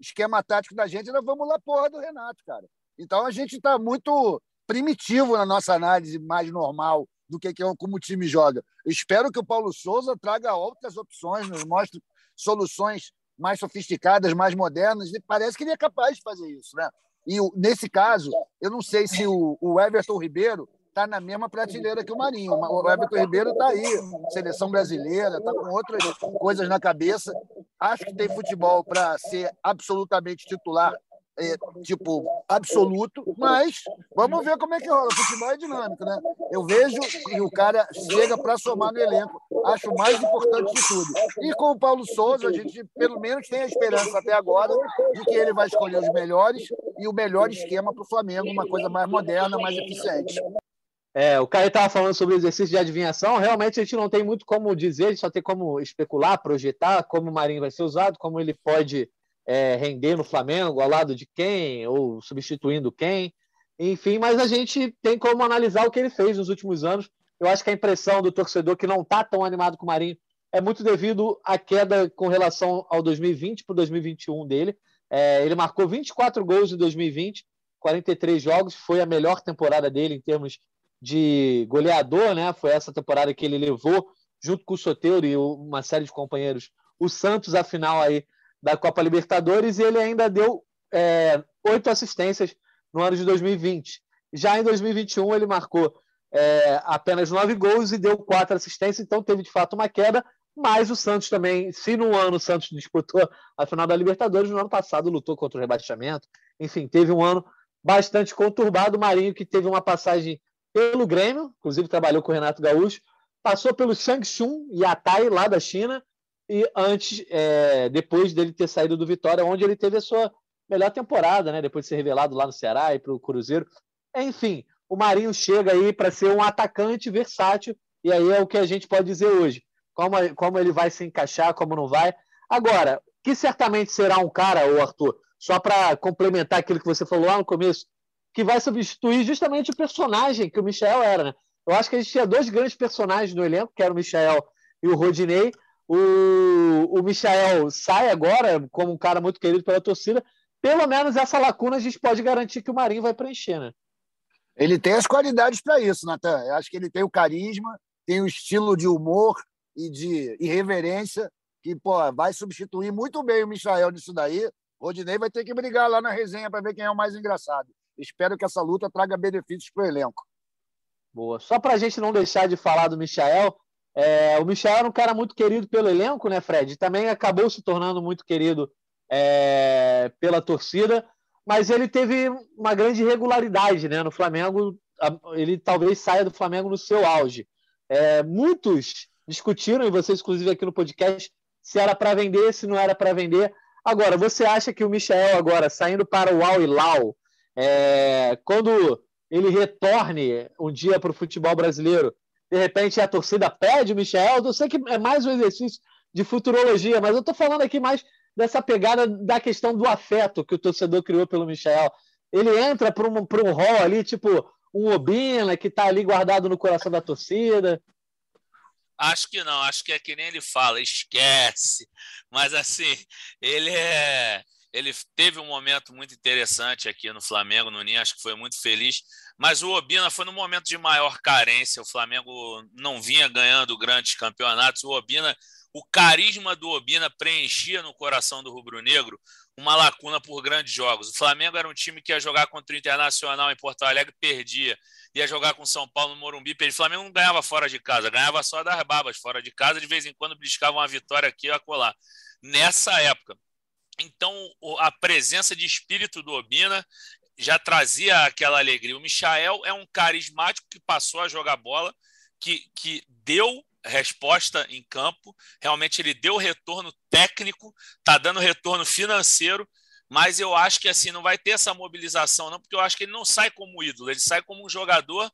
esquema tático da gente, nós vamos lá, porra do Renato, cara. Então a gente está muito primitivo na nossa análise mais normal do que, que é como o time joga. Espero que o Paulo Souza traga outras opções, nos mostre soluções mais sofisticadas, mais modernas, e parece que ele é capaz de fazer isso, né? E nesse caso, eu não sei se o Everton Ribeiro está na mesma prateleira que o Marinho. O Everton Ribeiro está aí, seleção brasileira, está com outras coisas na cabeça. Acho que tem futebol para ser absolutamente titular, é, tipo, absoluto, mas vamos ver como é que rola. O futebol é dinâmico, né? Eu vejo que o cara chega para somar no elenco. Acho mais importante de tudo. E com o Paulo Souza, a gente pelo menos tem a esperança até agora de que ele vai escolher os melhores e o melhor esquema para o Flamengo, uma coisa mais moderna, mais eficiente. É, o Caio estava falando sobre o exercício de adivinhação. Realmente a gente não tem muito como dizer, a gente só tem como especular, projetar como o Marinho vai ser usado, como ele pode é, render no Flamengo, ao lado de quem, ou substituindo quem. Enfim, mas a gente tem como analisar o que ele fez nos últimos anos. Eu acho que a impressão do torcedor que não está tão animado com o Marinho é muito devido à queda com relação ao 2020 para o 2021 dele. É, ele marcou 24 gols em 2020 43 jogos, foi a melhor temporada dele em termos de goleador, né? Foi essa temporada que ele levou, junto com o Soteiro e uma série de companheiros, o Santos à final aí da Copa Libertadores, e ele ainda deu é, oito assistências no ano de 2020. Já em 2021, ele marcou é, apenas nove gols e deu quatro assistências, então teve de fato uma queda. Mas o Santos também, se no ano o Santos disputou a final da Libertadores, no ano passado lutou contra o rebaixamento. Enfim, teve um ano bastante conturbado. O Marinho, que teve uma passagem pelo Grêmio, inclusive trabalhou com o Renato Gaúcho, passou pelo Shangchun Yatai, lá da China, e antes, é, depois dele ter saído do Vitória, onde ele teve a sua melhor temporada, né? Depois de ser revelado lá no Ceará e para o Cruzeiro. Enfim, o Marinho chega aí para ser um atacante versátil, e aí é o que a gente pode dizer hoje. Como, como ele vai se encaixar, como não vai. Agora, que certamente será um cara, o Arthur, só para complementar aquilo que você falou lá no começo, que vai substituir justamente o personagem que o Michel era, né? Eu acho que a gente tinha dois grandes personagens no elenco, que era o Michel e o Rodinei. O, o Michel sai agora como um cara muito querido pela torcida. Pelo menos essa lacuna a gente pode garantir que o Marinho vai preencher, né? Ele tem as qualidades para isso, Natan. Eu acho que ele tem o carisma, tem o estilo de humor e de irreverência que pô, vai substituir muito bem o Michael nisso daí. Rodinei vai ter que brigar lá na resenha para ver quem é o mais engraçado. Espero que essa luta traga benefícios para o elenco. Boa. Só para a gente não deixar de falar do Michael, é, o Michael era um cara muito querido pelo elenco, né, Fred? Também acabou se tornando muito querido é, pela torcida mas ele teve uma grande irregularidade né? no Flamengo. Ele talvez saia do Flamengo no seu auge. É, muitos discutiram, e vocês, inclusive, aqui no podcast, se era para vender, se não era para vender. Agora, você acha que o Michel, agora, saindo para o Al Hilal, é, quando ele retorne um dia para o futebol brasileiro, de repente a torcida pede o Michel? Eu sei que é mais um exercício de futurologia, mas eu estou falando aqui mais dessa pegada da questão do afeto que o torcedor criou pelo Michel. Ele entra para um, um rol ali, tipo um Obina, que está ali guardado no coração da torcida. Acho que não, acho que é que nem ele fala, esquece. Mas assim, ele é. Ele teve um momento muito interessante aqui no Flamengo, no Ninho, acho que foi muito feliz. Mas o Obina foi no momento de maior carência. O Flamengo não vinha ganhando grandes campeonatos. O Obina o carisma do Obina preenchia no coração do rubro-negro uma lacuna por grandes jogos. O Flamengo era um time que ia jogar contra o Internacional em Porto Alegre, perdia. Ia jogar com São Paulo no Morumbi, perdia. O Flamengo não ganhava fora de casa, ganhava só das babas fora de casa. De vez em quando briscava uma vitória aqui ou acolá. Nessa época. Então, a presença de espírito do Obina já trazia aquela alegria. O Michael é um carismático que passou a jogar bola, que, que deu resposta em campo. Realmente ele deu retorno técnico, está dando retorno financeiro, mas eu acho que assim não vai ter essa mobilização, não, porque eu acho que ele não sai como ídolo, ele sai como um jogador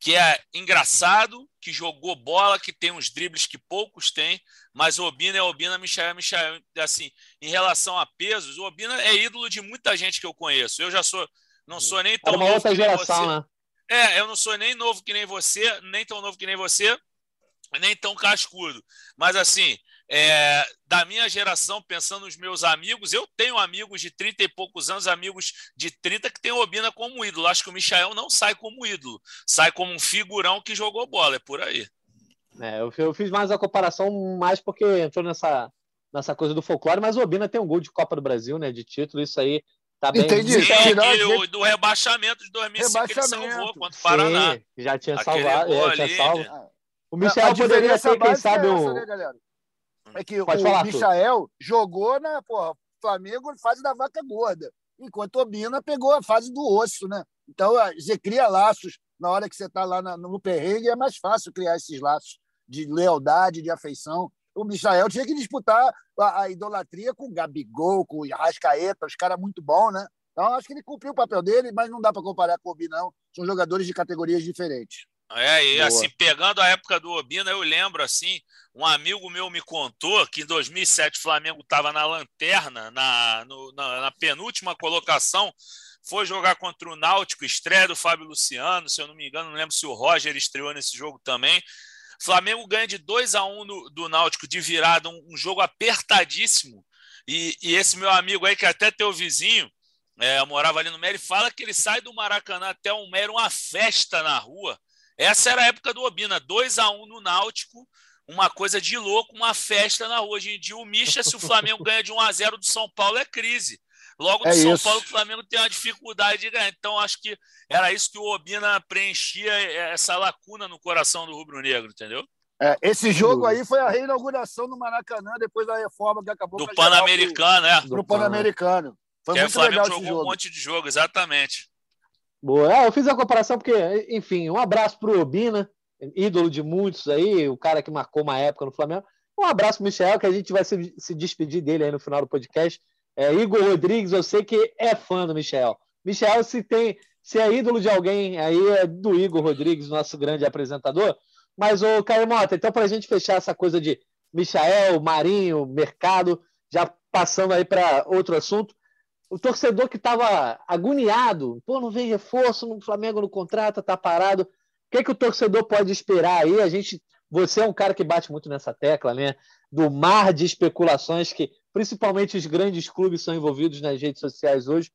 que é engraçado, que jogou bola, que tem uns dribles que poucos têm, mas o Obina é Obina, Michael é Michael. Assim, em relação a pesos, o Obina é ídolo de muita gente que eu conheço. Eu já sou, não sou nem tão Era uma novo outra que nem geração, você. né? É, eu não sou nem novo que nem você, nem tão novo que nem você, nem tão cascudo. Mas assim, é, da minha geração, pensando nos meus amigos, eu tenho amigos de 30 e poucos anos, amigos de 30 que tem o Obina como ídolo. Acho que o Michael não sai como ídolo, sai como um figurão que jogou bola, é por aí. É, eu, eu fiz mais a comparação mais porque entrou nessa, nessa coisa do folclore, mas o Obina tem um gol de Copa do Brasil, né? De título, isso aí tá bem. Entendi. Sim, a o- do rebaixamento de 2005 que ele salvou contra o Paraná. Sim, já tinha Aquele salvado, é, tinha ali, salvo. né? O Michel poderia ter, quem sabe, é essa, um... né, galera? É que Pode o falar. Michael jogou na porra, Flamengo fase da vaca gorda, enquanto o Obina pegou a fase do osso, né? Então, você cria laços na hora que você está lá no perrengue, é mais fácil criar esses laços de lealdade, de afeição. O Michael tinha que disputar a, a idolatria com o Gabigol, com o Arrascaeta, os caras muito bons, né? Então, acho que ele cumpriu o papel dele, mas não dá para comparar com o Obina, não. São jogadores de categorias diferentes. É, e Boa. assim, pegando a época do Obina, eu lembro assim, um amigo meu me contou que em 2007 o Flamengo estava na lanterna, na, no- na, na penúltima colocação, foi jogar contra o Náutico, estreia do Fábio Luciano, se eu não me engano, não lembro se o Roger estreou nesse jogo também. Flamengo ganha de 2 a 1 no- do Náutico de virada, um, um jogo apertadíssimo. E, e esse meu amigo aí, que é até teu vizinho, é, morava ali no e fala que ele sai do Maracanã até o Mero, uma festa na rua. Essa era a época do Obina, 2 a 1 um no Náutico, uma coisa de louco, uma festa na rua. Hoje em dia, o Misha, se o Flamengo ganha de 1 a 0 do São Paulo, é crise. Logo do é São isso. Paulo, o Flamengo tem uma dificuldade de ganhar. Então, acho que era isso que o Obina preenchia essa lacuna no coração do rubro-negro, entendeu? É, esse jogo aí foi a reinauguração do Maracanã depois da reforma que acabou do Pan-Americano, é. Do Pan-Americano. Foi que muito o Flamengo jogou jogo. um monte de jogo, exatamente. Boa. É, eu fiz a comparação porque, enfim, um abraço para o Obina, ídolo de muitos aí, o cara que marcou uma época no Flamengo. Um abraço, Michel, que a gente vai se, se despedir dele aí no final do podcast. É, Igor Rodrigues, eu sei que é fã do Michel. Michel, se tem, se é ídolo de alguém, aí é do Igor Rodrigues, nosso grande apresentador. Mas, o Caio Mota, então, para a gente fechar essa coisa de Michael, Marinho, mercado, já passando aí para outro assunto, o torcedor que estava agoniado, pô, não vem reforço, o Flamengo no contrato, tá parado. O que, que o torcedor pode esperar aí? A gente, você é um cara que bate muito nessa tecla, né? Do mar de especulações que principalmente os grandes clubes são envolvidos nas redes sociais hoje.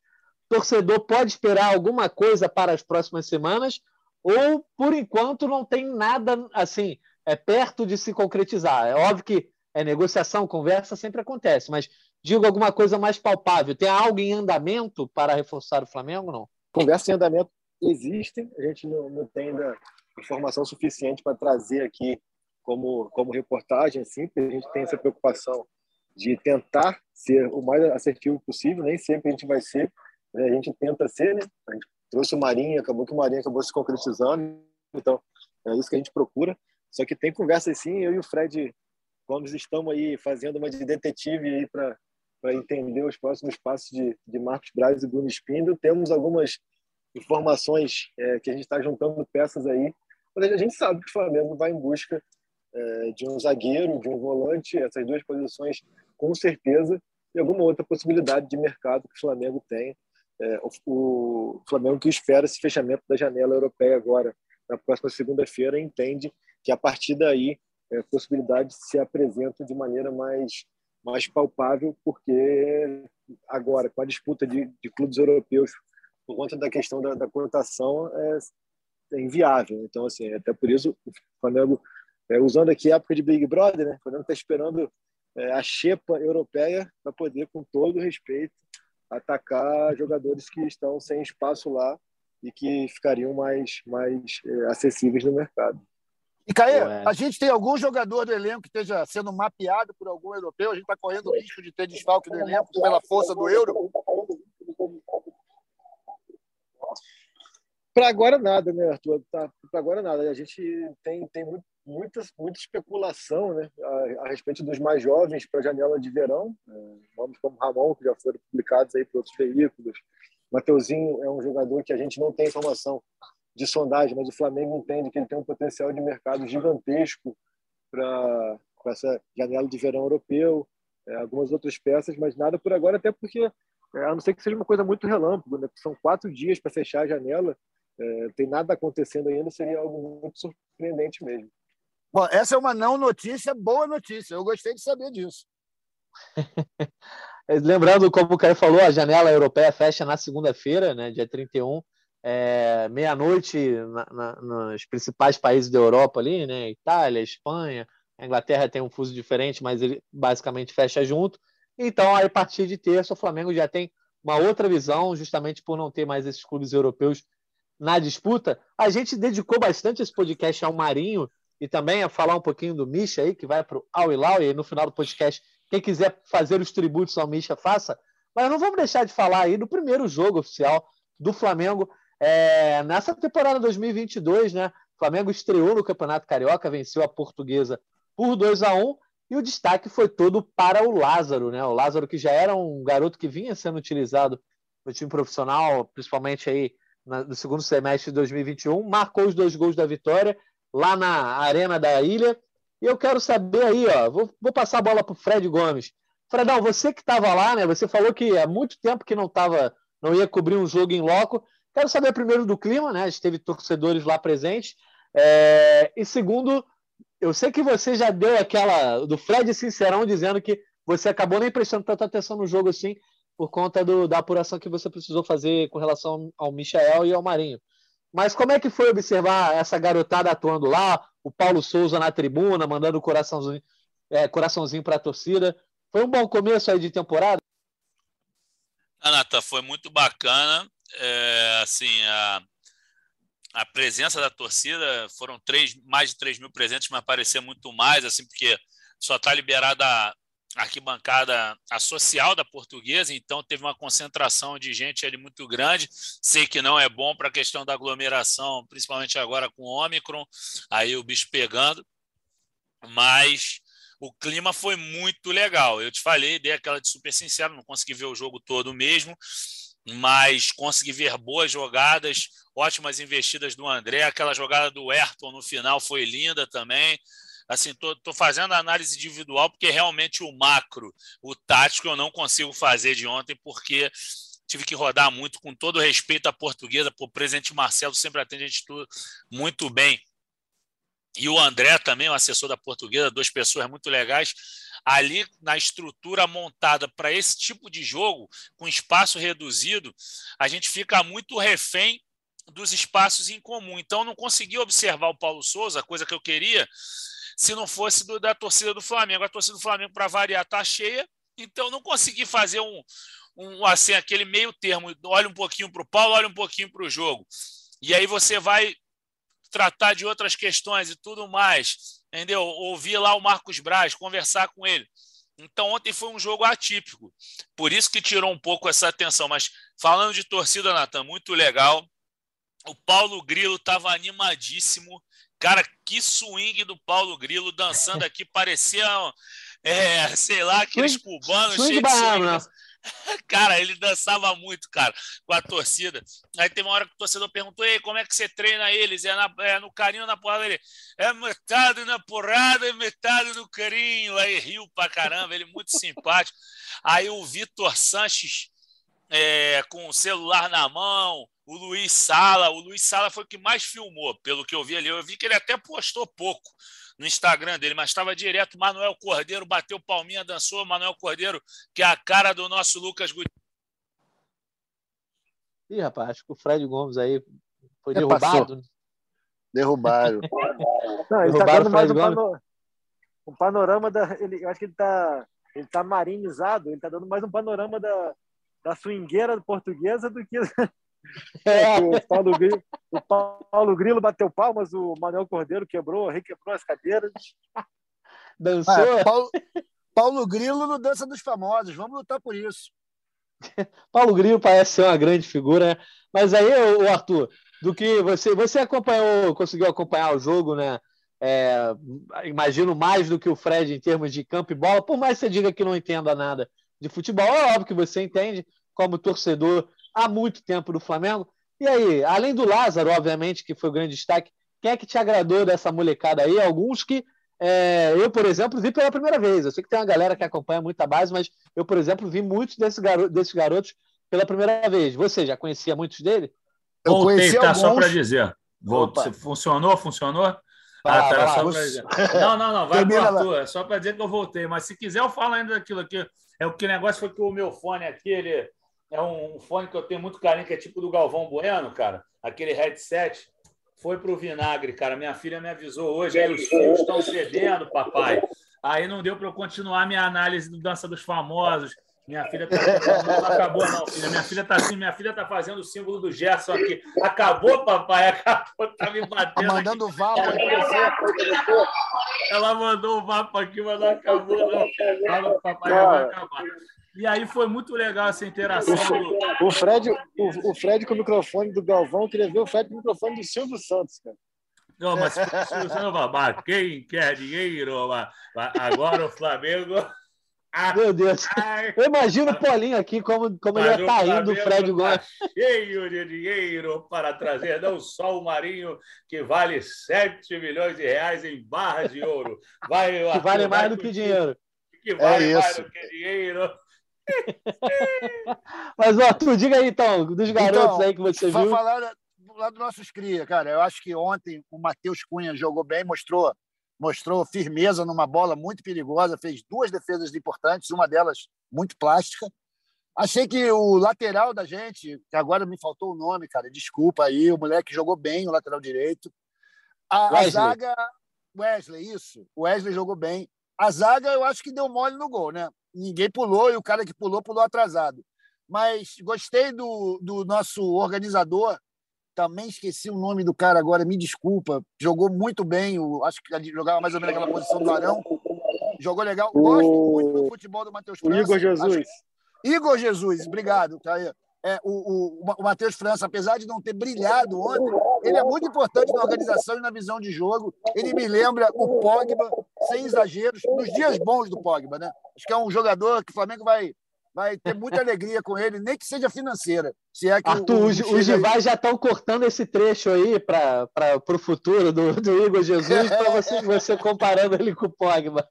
O torcedor pode esperar alguma coisa para as próximas semanas ou, por enquanto, não tem nada assim é perto de se concretizar. É óbvio que é negociação, conversa sempre acontece, mas digo alguma coisa mais palpável. Tem algo em andamento para reforçar o Flamengo não? Conversa em andamento existem, a gente não, não tem ainda informação suficiente para trazer aqui como, como reportagem, assim, a gente tem essa preocupação de tentar ser o mais assertivo possível, nem sempre a gente vai ser, né? a gente tenta ser, né? A gente trouxe o Marinho, acabou que o Marinho acabou se concretizando, então é isso que a gente procura. Só que tem conversa assim, eu e o Fred Gomes estamos aí fazendo uma de detetive aí para para entender os próximos passos de, de Marcos Braz e Bruno Espindo. Temos algumas informações é, que a gente está juntando peças aí, mas a gente sabe que o Flamengo vai em busca é, de um zagueiro, de um volante, essas duas posições com certeza, e alguma outra possibilidade de mercado que o Flamengo tem. É, o, o, Flamengo que espera esse fechamento da janela europeia agora, na próxima segunda-feira, entende que a partir daí é, possibilidades se apresentam de maneira mais, mais palpável, porque agora, com a disputa de, de clubes europeus, por conta da questão da, da cotação, é, é inviável. Então, assim, até por isso o Flamengo é, usando aqui a época de Big Brother, né? O Flamengo está esperando é, a xepa europeia para poder, com todo respeito, atacar jogadores que estão sem espaço lá e que ficariam mais, mais é, acessíveis no mercado. E Caê, a gente tem algum jogador do elenco que esteja sendo mapeado por algum europeu? A gente está correndo o risco de ter desfalque do elenco pela força do euro? Para agora nada, né, Arthur? Tá, Para agora nada. A gente tem, tem muito, muita, muita especulação né, a, a respeito dos mais jovens para a janela de verão. É, nomes como Ramon, que já foram publicados aí por outros veículos. Mateuzinho é um jogador que a gente não tem informação de sondagem, mas o Flamengo entende que ele tem um potencial de mercado gigantesco para essa janela de verão europeu, é, algumas outras peças, mas nada por agora, até porque, é, a não ser que seja uma coisa muito relâmpago, né? são quatro dias para fechar a janela, é, tem nada acontecendo ainda, seria algo muito surpreendente mesmo. Bom, essa é uma não notícia, boa notícia. Eu gostei de saber disso. Lembrando, como o Caio falou, a janela europeia fecha na segunda-feira, né, dia 31, é, meia-noite nos principais países da Europa ali, né, Itália, Espanha, a Inglaterra tem um fuso diferente, mas ele basicamente fecha junto. Então, aí, a partir de terça, o Flamengo já tem uma outra visão, justamente por não ter mais esses clubes europeus na disputa. A gente dedicou bastante esse podcast ao Marinho e também a falar um pouquinho do Misha aí, que vai para o Al e no final do podcast, quem quiser fazer os tributos ao Misha, faça. Mas não vamos deixar de falar aí do primeiro jogo oficial do Flamengo é, nessa temporada 2022, né? O Flamengo estreou no Campeonato Carioca, venceu a Portuguesa por 2 a 1 e o destaque foi todo para o Lázaro, né? O Lázaro que já era um garoto que vinha sendo utilizado no time profissional, principalmente aí no segundo semestre de 2021, marcou os dois gols da vitória lá na Arena da Ilha. E eu quero saber aí, ó, vou, vou passar a bola para o Fred Gomes. Fredão, você que estava lá, né? Você falou que há muito tempo que não tava, não ia cobrir um jogo em loco. Quero saber primeiro do clima, né? A gente teve torcedores lá presentes. É... E segundo, eu sei que você já deu aquela do Fred Sincerão dizendo que você acabou nem prestando tanta atenção no jogo assim, por conta do, da apuração que você precisou fazer com relação ao Michael e ao Marinho. Mas como é que foi observar essa garotada atuando lá, o Paulo Souza na tribuna, mandando coraçãozinho, é, coraçãozinho para a torcida? Foi um bom começo aí de temporada? Anata, foi muito bacana. É, assim, a, a presença da torcida foram três, mais de 3 mil presentes, mas parecia muito mais, assim, porque só está liberada a arquibancada a social da portuguesa, então teve uma concentração de gente ali muito grande. Sei que não é bom para a questão da aglomeração, principalmente agora com o Ômicron, aí o bicho pegando, mas o clima foi muito legal. Eu te falei, dei aquela de super sincero, não consegui ver o jogo todo mesmo, mas consegui ver boas jogadas, ótimas investidas do André. Aquela jogada do Ayrton no final foi linda também. Assim, tô, tô fazendo análise individual porque realmente o macro, o tático, eu não consigo fazer de ontem porque tive que rodar muito, com todo respeito à portuguesa, por presente Marcelo sempre atende a gente tudo muito bem e o André também, o assessor da portuguesa, duas pessoas muito legais. Ali na estrutura montada para esse tipo de jogo, com espaço reduzido, a gente fica muito refém dos espaços em comum. Então, não consegui observar o Paulo Souza, a coisa que eu queria, se não fosse do, da torcida do Flamengo. A torcida do Flamengo, para variar, está cheia, então não consegui fazer um, um assim aquele meio termo. Olha um pouquinho para o Paulo, olha um pouquinho para o jogo. E aí você vai tratar de outras questões e tudo mais, entendeu? Ouvir lá o Marcos Braz, conversar com ele. Então, ontem foi um jogo atípico, por isso que tirou um pouco essa atenção. Mas falando de torcida, Natan, muito legal. O Paulo Grilo estava animadíssimo. Cara, que swing do Paulo Grilo dançando aqui, parecia, é, sei lá, aqueles cubanos swing cheios de swing. Cara, ele dançava muito, cara, com a torcida. Aí teve uma hora que o torcedor perguntou: Ei, como é que você treina eles? É, na, é no carinho na porrada? Ele é metade na porrada e metade no carinho. Aí riu pra caramba, ele muito simpático. Aí o Vitor Sanches é, com o celular na mão, o Luiz Sala. O Luiz Sala foi o que mais filmou, pelo que eu vi ali. Eu vi que ele até postou pouco no Instagram dele, mas estava direto. Manuel Cordeiro bateu palminha, dançou. Manuel Cordeiro, que é a cara do nosso Lucas Gutierrez. Ih, rapaz, acho que o Fred Gomes aí foi derrubado. Derrubaram. Não, ele está dando mais um, pano... um, panorama da. Ele, eu acho que ele está ele tá marinizado, ele está dando mais um panorama da, da swingueira portuguesa do que é. O, Paulo Grilo, o Paulo Grilo bateu palmas, o Manuel Cordeiro quebrou, requebrou as cadeiras. Dançou? Ah, Paulo, Paulo Grilo no Dança dos Famosos, vamos lutar por isso. Paulo Grilo parece ser uma grande figura, né? mas aí, o Arthur, do que você você acompanhou, conseguiu acompanhar o jogo, né? É, imagino mais do que o Fred em termos de campo e bola, por mais que você diga que não entenda nada de futebol, é óbvio que você entende como torcedor há muito tempo do Flamengo. E aí, além do Lázaro, obviamente, que foi o grande destaque, quem é que te agradou dessa molecada aí? Alguns que é, eu, por exemplo, vi pela primeira vez. Eu sei que tem uma galera que acompanha muita base, mas eu, por exemplo, vi muitos desses, garo desses garotos pela primeira vez. Você já conhecia muitos dele? Eu Voltei, tá? Alguns... Só para dizer. Voltei. Funcionou? Funcionou? Ah, tá, lá, só pra dizer. Não, não, não. Vai pro Arthur. É só para dizer que eu voltei. Mas se quiser, eu falo ainda daquilo aqui. É o que negócio foi que o meu fone aqui, ele é um fone que eu tenho muito carinho, que é tipo do Galvão Bueno, cara. Aquele headset foi para o vinagre, cara. Minha filha me avisou hoje, aí os fios estão cedendo, papai. Aí não deu para eu continuar minha análise do Dança dos Famosos. Minha filha tá. Não acabou, não, filha. Minha filha tá assim, minha filha tá fazendo o símbolo do Gerson aqui. Acabou, papai, acabou, tá me batendo. Tá mandando aqui. vapo aqui. Ela mandou o vapo aqui, mas não acabou, não. Fala, papai, vai acabar. E aí foi muito legal essa interação. O, o Fred, o, o, Fred com o microfone do Galvão, queria ver o Fred com o microfone do Silvio Santos, cara. Não, mas Silvio Santos, quem quer dinheiro? Agora o Flamengo. Meu Deus. Eu imagino o Paulinho aqui como, como ele ia tá indo o Fred Gomes. Tá cheio de dinheiro para trazer não só o Marinho, que vale 7 milhões de reais em barras de ouro. Vai, que vale mais do que dinheiro. Que vale é mais do que dinheiro. Mas, ó, tu diga aí, então, dos garotos então, aí que você viu. falar lá do nossos cria, cara. Eu acho que ontem o Matheus Cunha jogou bem, mostrou, mostrou firmeza numa bola muito perigosa, fez duas defesas importantes, uma delas muito plástica. Achei que o lateral da gente, que agora me faltou o nome, cara, desculpa aí, o moleque jogou bem o lateral direito. A, a zaga. Wesley, isso. O Wesley jogou bem. A zaga, eu acho que deu mole no gol, né? Ninguém pulou e o cara que pulou, pulou atrasado. Mas gostei do, do nosso organizador. Também esqueci o nome do cara agora, me desculpa. Jogou muito bem. O, acho que jogava mais ou menos naquela posição do Arão. Jogou legal. Gosto muito do futebol do Matheus França. O Igor Jesus. Acho... Igor Jesus, obrigado, Caio é, o, o, o Matheus França, apesar de não ter brilhado ontem, ele é muito importante na organização e na visão de jogo. Ele me lembra o Pogba, sem exageros, nos dias bons do Pogba. Né? Acho que é um jogador que o Flamengo vai, vai ter muita alegria com ele, nem que seja financeira. Se é que Arthur, o, os, os rivais já estão cortando esse trecho aí para o futuro do, do Igor Jesus, para você, você comparando ele com o Pogba.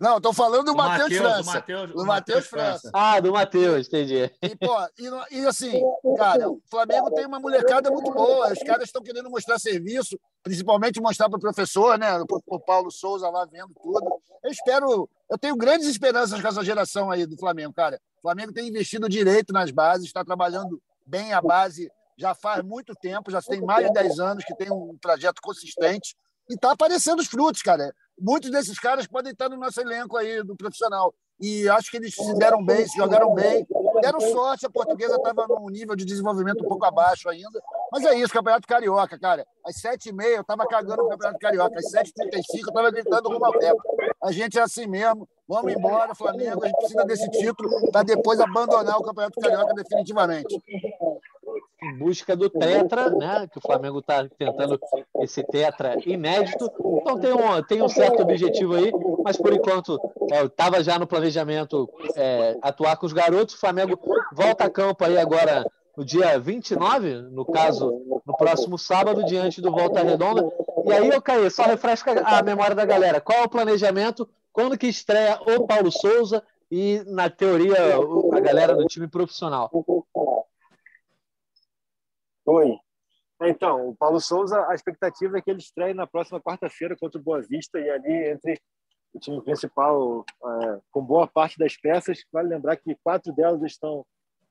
Não, estou falando do, do Matheus França. Do Mateus, do Matheus França. Ah, do Matheus, entendi. E, pô, e, e, assim, cara, o Flamengo tem uma molecada muito boa. Os caras estão querendo mostrar serviço, principalmente mostrar para o professor, né? O Paulo Souza lá vendo tudo. Eu espero. Eu tenho grandes esperanças com essa geração aí do Flamengo, cara. O Flamengo tem investido direito nas bases, está trabalhando bem a base já faz muito tempo, já tem mais de 10 anos que tem um projeto consistente e está aparecendo os frutos, cara muitos desses caras podem estar no nosso elenco aí do profissional. E acho que eles se deram bem, se jogaram bem. Deram sorte, a portuguesa estava num nível de desenvolvimento um pouco abaixo ainda. Mas é isso, Campeonato Carioca, cara. Às 7h30 eu estava cagando no Campeonato Carioca. Às 7h35 eu estava gritando rumo ao tempo. A gente é assim mesmo. Vamos embora, Flamengo. A gente precisa desse título para depois abandonar o Campeonato Carioca definitivamente em busca do tetra, né? Que o Flamengo está tentando esse tetra inédito. Então tem um, tem um certo objetivo aí, mas por enquanto estava é, já no planejamento é, atuar com os garotos. O Flamengo volta a campo aí agora no dia 29, no caso, no próximo sábado, diante do Volta Redonda. E aí, eu caí, só refresca a memória da galera. Qual é o planejamento? Quando que estreia o Paulo Souza e, na teoria, a galera do time profissional? Oi. Então, o Paulo Souza, a expectativa é que ele estreie na próxima quarta-feira contra o Boa Vista e ali entre o time principal é, com boa parte das peças. Vale lembrar que quatro delas estão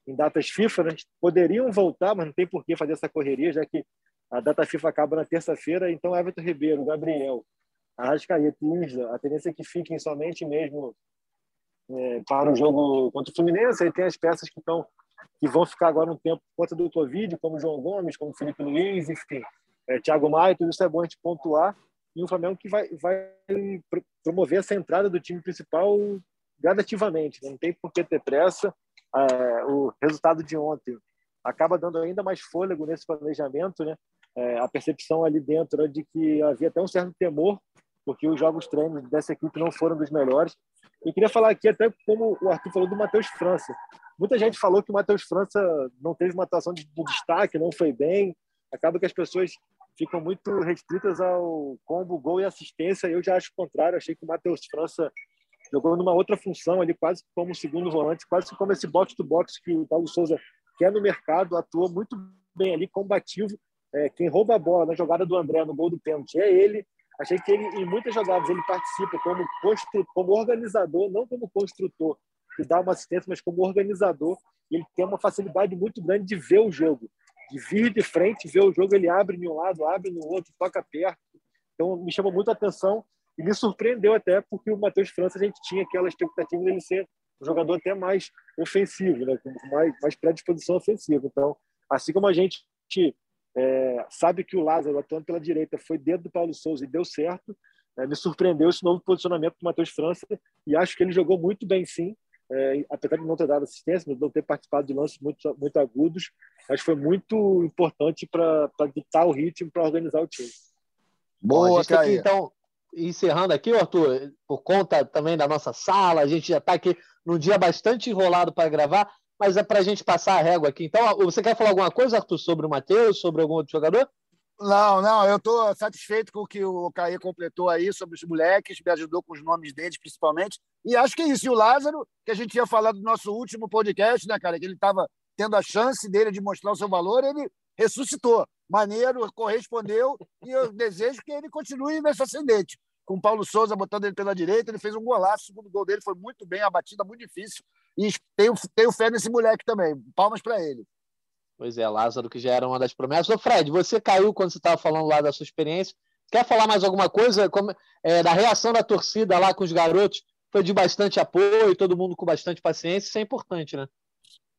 em datas FIFA, né? poderiam voltar, mas não tem por que fazer essa correria, já que a data FIFA acaba na terça-feira. Então, Everton Ribeiro, Gabriel, Arrascaeta e Isla, a tendência é que fiquem somente mesmo é, para o jogo contra o Fluminense. Aí tem as peças que estão que vão ficar agora um tempo por conta do Covid, como João Gomes, como Felipe Luiz, enfim, é, Thiago Maia, tudo isso é bom a gente pontuar. E um Flamengo que vai, vai promover essa entrada do time principal gradativamente, né? não tem por que ter pressa. É, o resultado de ontem acaba dando ainda mais fôlego nesse planejamento, né? É, a percepção ali dentro de que havia até um certo temor, porque os jogos treinos dessa equipe não foram dos melhores. E queria falar aqui até como o Arthur falou do Matheus França. Muita gente falou que o Matheus França não teve uma atuação de, de destaque, não foi bem. Acaba que as pessoas ficam muito restritas ao combo, gol e assistência. Eu já acho o contrário. Achei que o Matheus França jogou numa outra função ali, quase como segundo volante, quase como esse box-to-box que o Paulo Souza quer no mercado. Atuou muito bem ali, combativo. É, quem rouba a bola na jogada do André, no gol do pênalti, é ele. Achei que ele, em muitas jogadas ele participa como, como organizador, não como construtor que dá uma assistência, mas como organizador, ele tem uma facilidade muito grande de ver o jogo, de vir de frente, ver o jogo, ele abre de um lado, abre no outro, toca perto. Então, me chamou muito a atenção e me surpreendeu até porque o Matheus França, a gente tinha aquela expectativa dele ser um jogador até mais ofensivo, né? com mais, mais predisposição ofensiva. Então, assim como a gente é, sabe que o Lázaro, atuando pela direita, foi dentro do Paulo Souza e deu certo, é, me surpreendeu esse novo posicionamento do Matheus França e acho que ele jogou muito bem, sim é, apesar de não ter dado assistência, não ter participado de lances muito, muito agudos, mas foi muito importante para ditar o ritmo, para organizar o time. Boa, Bom, aqui, então, encerrando aqui, Arthur, por conta também da nossa sala, a gente já está aqui num dia bastante enrolado para gravar, mas é para a gente passar a régua aqui. Então, você quer falar alguma coisa, Arthur, sobre o Matheus, sobre algum outro jogador? Não, não, eu estou satisfeito com o que o Caê completou aí sobre os moleques, me ajudou com os nomes deles, principalmente. E acho que é isso. E o Lázaro, que a gente tinha falado no nosso último podcast, né, cara, que ele estava tendo a chance dele de mostrar o seu valor, ele ressuscitou. Maneiro, correspondeu, e eu desejo que ele continue nesse ascendente. Com o Paulo Souza botando ele pela direita, ele fez um golaço, o segundo gol dele foi muito bem, a batida muito difícil. E tenho, tenho fé nesse moleque também. Palmas para ele. Pois é, Lázaro, que já era uma das promessas. Ô, Fred, você caiu quando você estava falando lá da sua experiência. Quer falar mais alguma coisa como, é, da reação da torcida lá com os garotos? Foi de bastante apoio, todo mundo com bastante paciência. Isso é importante, né?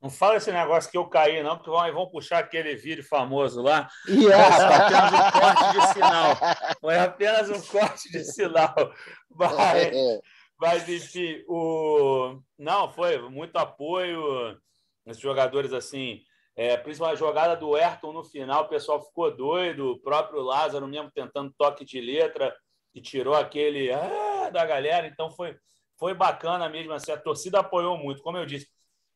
Não fala esse negócio que eu caí, não, porque vão, vão puxar aquele vídeo famoso lá. E é, apenas um corte de sinal. Foi apenas um corte de sinal. Mas, é, é. mas enfim, o... não, foi muito apoio. Esses jogadores assim, é, principalmente a jogada do Ayrton no final, o pessoal ficou doido. O próprio Lázaro mesmo tentando toque de letra e tirou aquele ah, da galera. Então foi, foi bacana mesmo. Assim, a torcida apoiou muito. Como eu disse,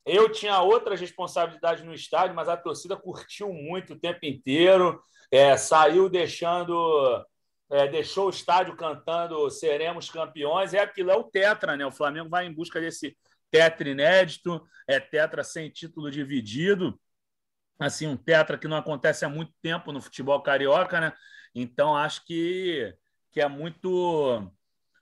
eu tinha outras responsabilidades no estádio, mas a torcida curtiu muito o tempo inteiro, é, saiu deixando, é, deixou o estádio cantando seremos campeões. É aquilo, é o tetra, né? O Flamengo vai em busca desse tetra inédito, é tetra sem título dividido, assim um tetra que não acontece há muito tempo no futebol carioca, né? Então acho que que é muito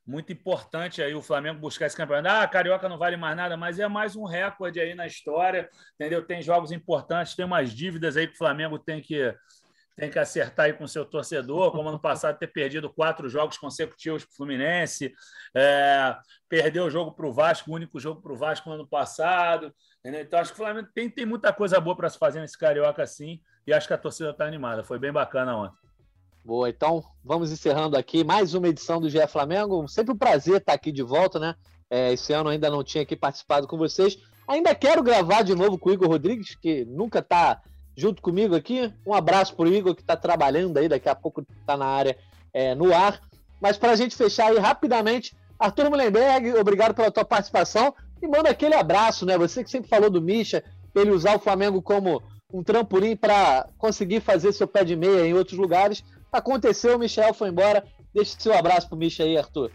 muito importante aí o Flamengo buscar esse campeonato. Ah, Carioca não vale mais nada, mas é mais um recorde aí na história, entendeu? Tem jogos importantes, tem umas dívidas aí que o Flamengo tem que tem que acertar aí com seu torcedor, como ano passado ter perdido quatro jogos consecutivos para o Fluminense, é, perdeu o jogo para o Vasco, o único jogo para o Vasco no ano passado. Entendeu? Então acho que o Flamengo tem, tem muita coisa boa para se fazer nesse Carioca assim, e acho que a torcida está animada. Foi bem bacana ontem. Boa, então vamos encerrando aqui mais uma edição do GE Flamengo. Sempre um prazer estar aqui de volta, né? É, esse ano ainda não tinha aqui participado com vocês. Ainda quero gravar de novo com o Igor Rodrigues, que nunca está junto comigo aqui. Um abraço para o Igor, que está trabalhando aí, daqui a pouco está na área é, no ar. Mas para a gente fechar aí rapidamente, Arthur Mullenberg, obrigado pela tua participação e manda aquele abraço, né? Você que sempre falou do Misha, ele usar o Flamengo como um trampolim para conseguir fazer seu pé de meia em outros lugares. Aconteceu, o Michel foi embora. Deixa seu abraço pro Michel aí, Arthur.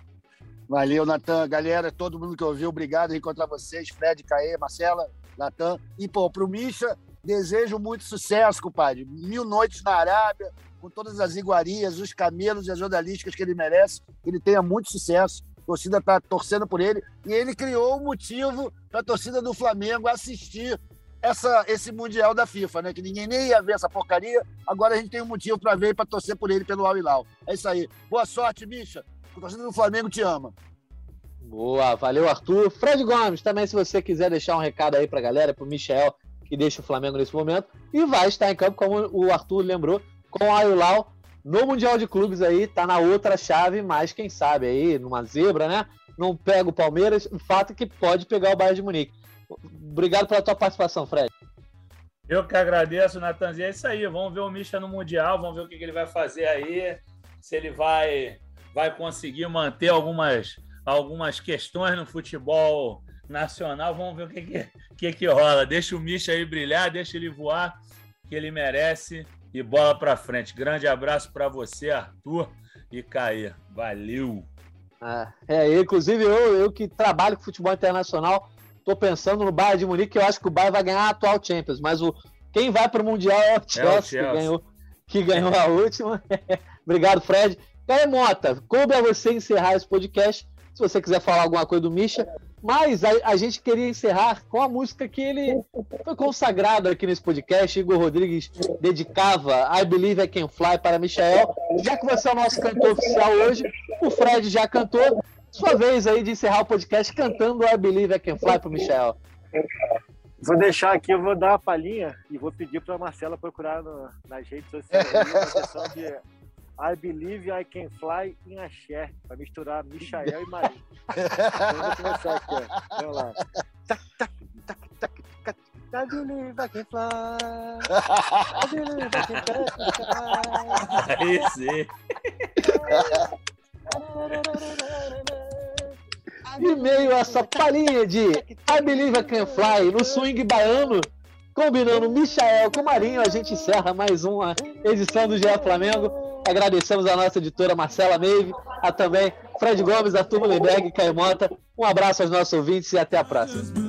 Valeu, Natan. Galera, todo mundo que ouviu, obrigado encontrar vocês. Fred, Caê, Marcela, Natan. E, pô, pro Misha, desejo muito sucesso, compadre. Mil noites na Arábia, com todas as iguarias, os camelos e as jornalísticas que ele merece. Que ele tenha muito sucesso. A torcida tá torcendo por ele. E ele criou o um motivo para a torcida do Flamengo assistir essa, esse Mundial da FIFA, né? Que ninguém nem ia ver essa porcaria. Agora a gente tem um motivo para ver e para torcer por ele pelo Al Hilal. É isso aí. Boa sorte, bicha. O torcedor do Flamengo te ama. Boa, valeu, Arthur. Fred Gomes, também, se você quiser deixar um recado aí pra galera, pro Michel, que deixa o Flamengo nesse momento. E vai estar em campo, como o Arthur lembrou, com o Al Hilal no Mundial de Clubes aí, tá na outra chave, mas quem sabe aí, numa zebra, né? Não pega o Palmeiras, o fato é que pode pegar o Bayern de Munique. Obrigado pela tua participação, Fred. Eu que agradeço, Natanzinho. É isso aí. Vamos ver o Misha no Mundial, vamos ver o que, ele vai fazer aí. Se ele vai, vai conseguir manter algumas, algumas questões no futebol nacional. Vamos ver o que, que, que, que rola. Deixa o Misha aí brilhar, deixa ele voar, que ele merece. E bola para frente. Grande abraço para você, Arthur e Caê. Valeu! Ah, é, inclusive eu, eu que trabalho com futebol internacional, Tô pensando no Bayern de Munique, eu acho que o Bayern vai ganhar a atual Champions, mas o quem vai para o Mundial é o Chelsea, é o Chelsea. Que, ganhou, que ganhou a última. Obrigado, Fred. Caio Mota, coube a você encerrar esse podcast. Se você quiser falar alguma coisa do Misha, mas a, a, gente queria encerrar com a música que ele foi consagrado aqui nesse podcast. Igor Rodrigues dedicava I Believe I Can Fly para Michael. Já que você é o nosso cantor oficial hoje, o Fred já cantou. Sua vez aí de encerrar o podcast cantando I Believe I Can Fly pro Michel. Vou deixar aqui, eu vou dar uma palhinha e vou pedir para a Marcela procurar no, nas redes sociais de I Believe I Can Fly em Axé, para misturar Michael e Maria. vou começar aqui, ó. Vamos lá. I believe I can fly. I believe I can fly. Aí sim. E meio a essa palhinha de I Believe I Can Fly no swing baiano, combinando Michael com Marinho, a gente encerra mais uma edição do GE Flamengo. Agradecemos a nossa editora Marcela Meive, a também Fred Gomes, Arthur Mullenberg e Caio Mota. Um abraço aos nossos ouvintes e até a próxima.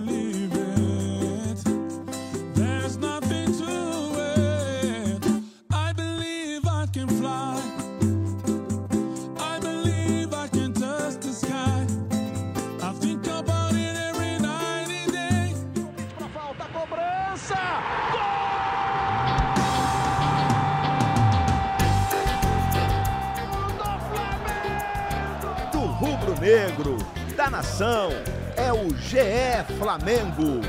Nação, é o GE Flamengo.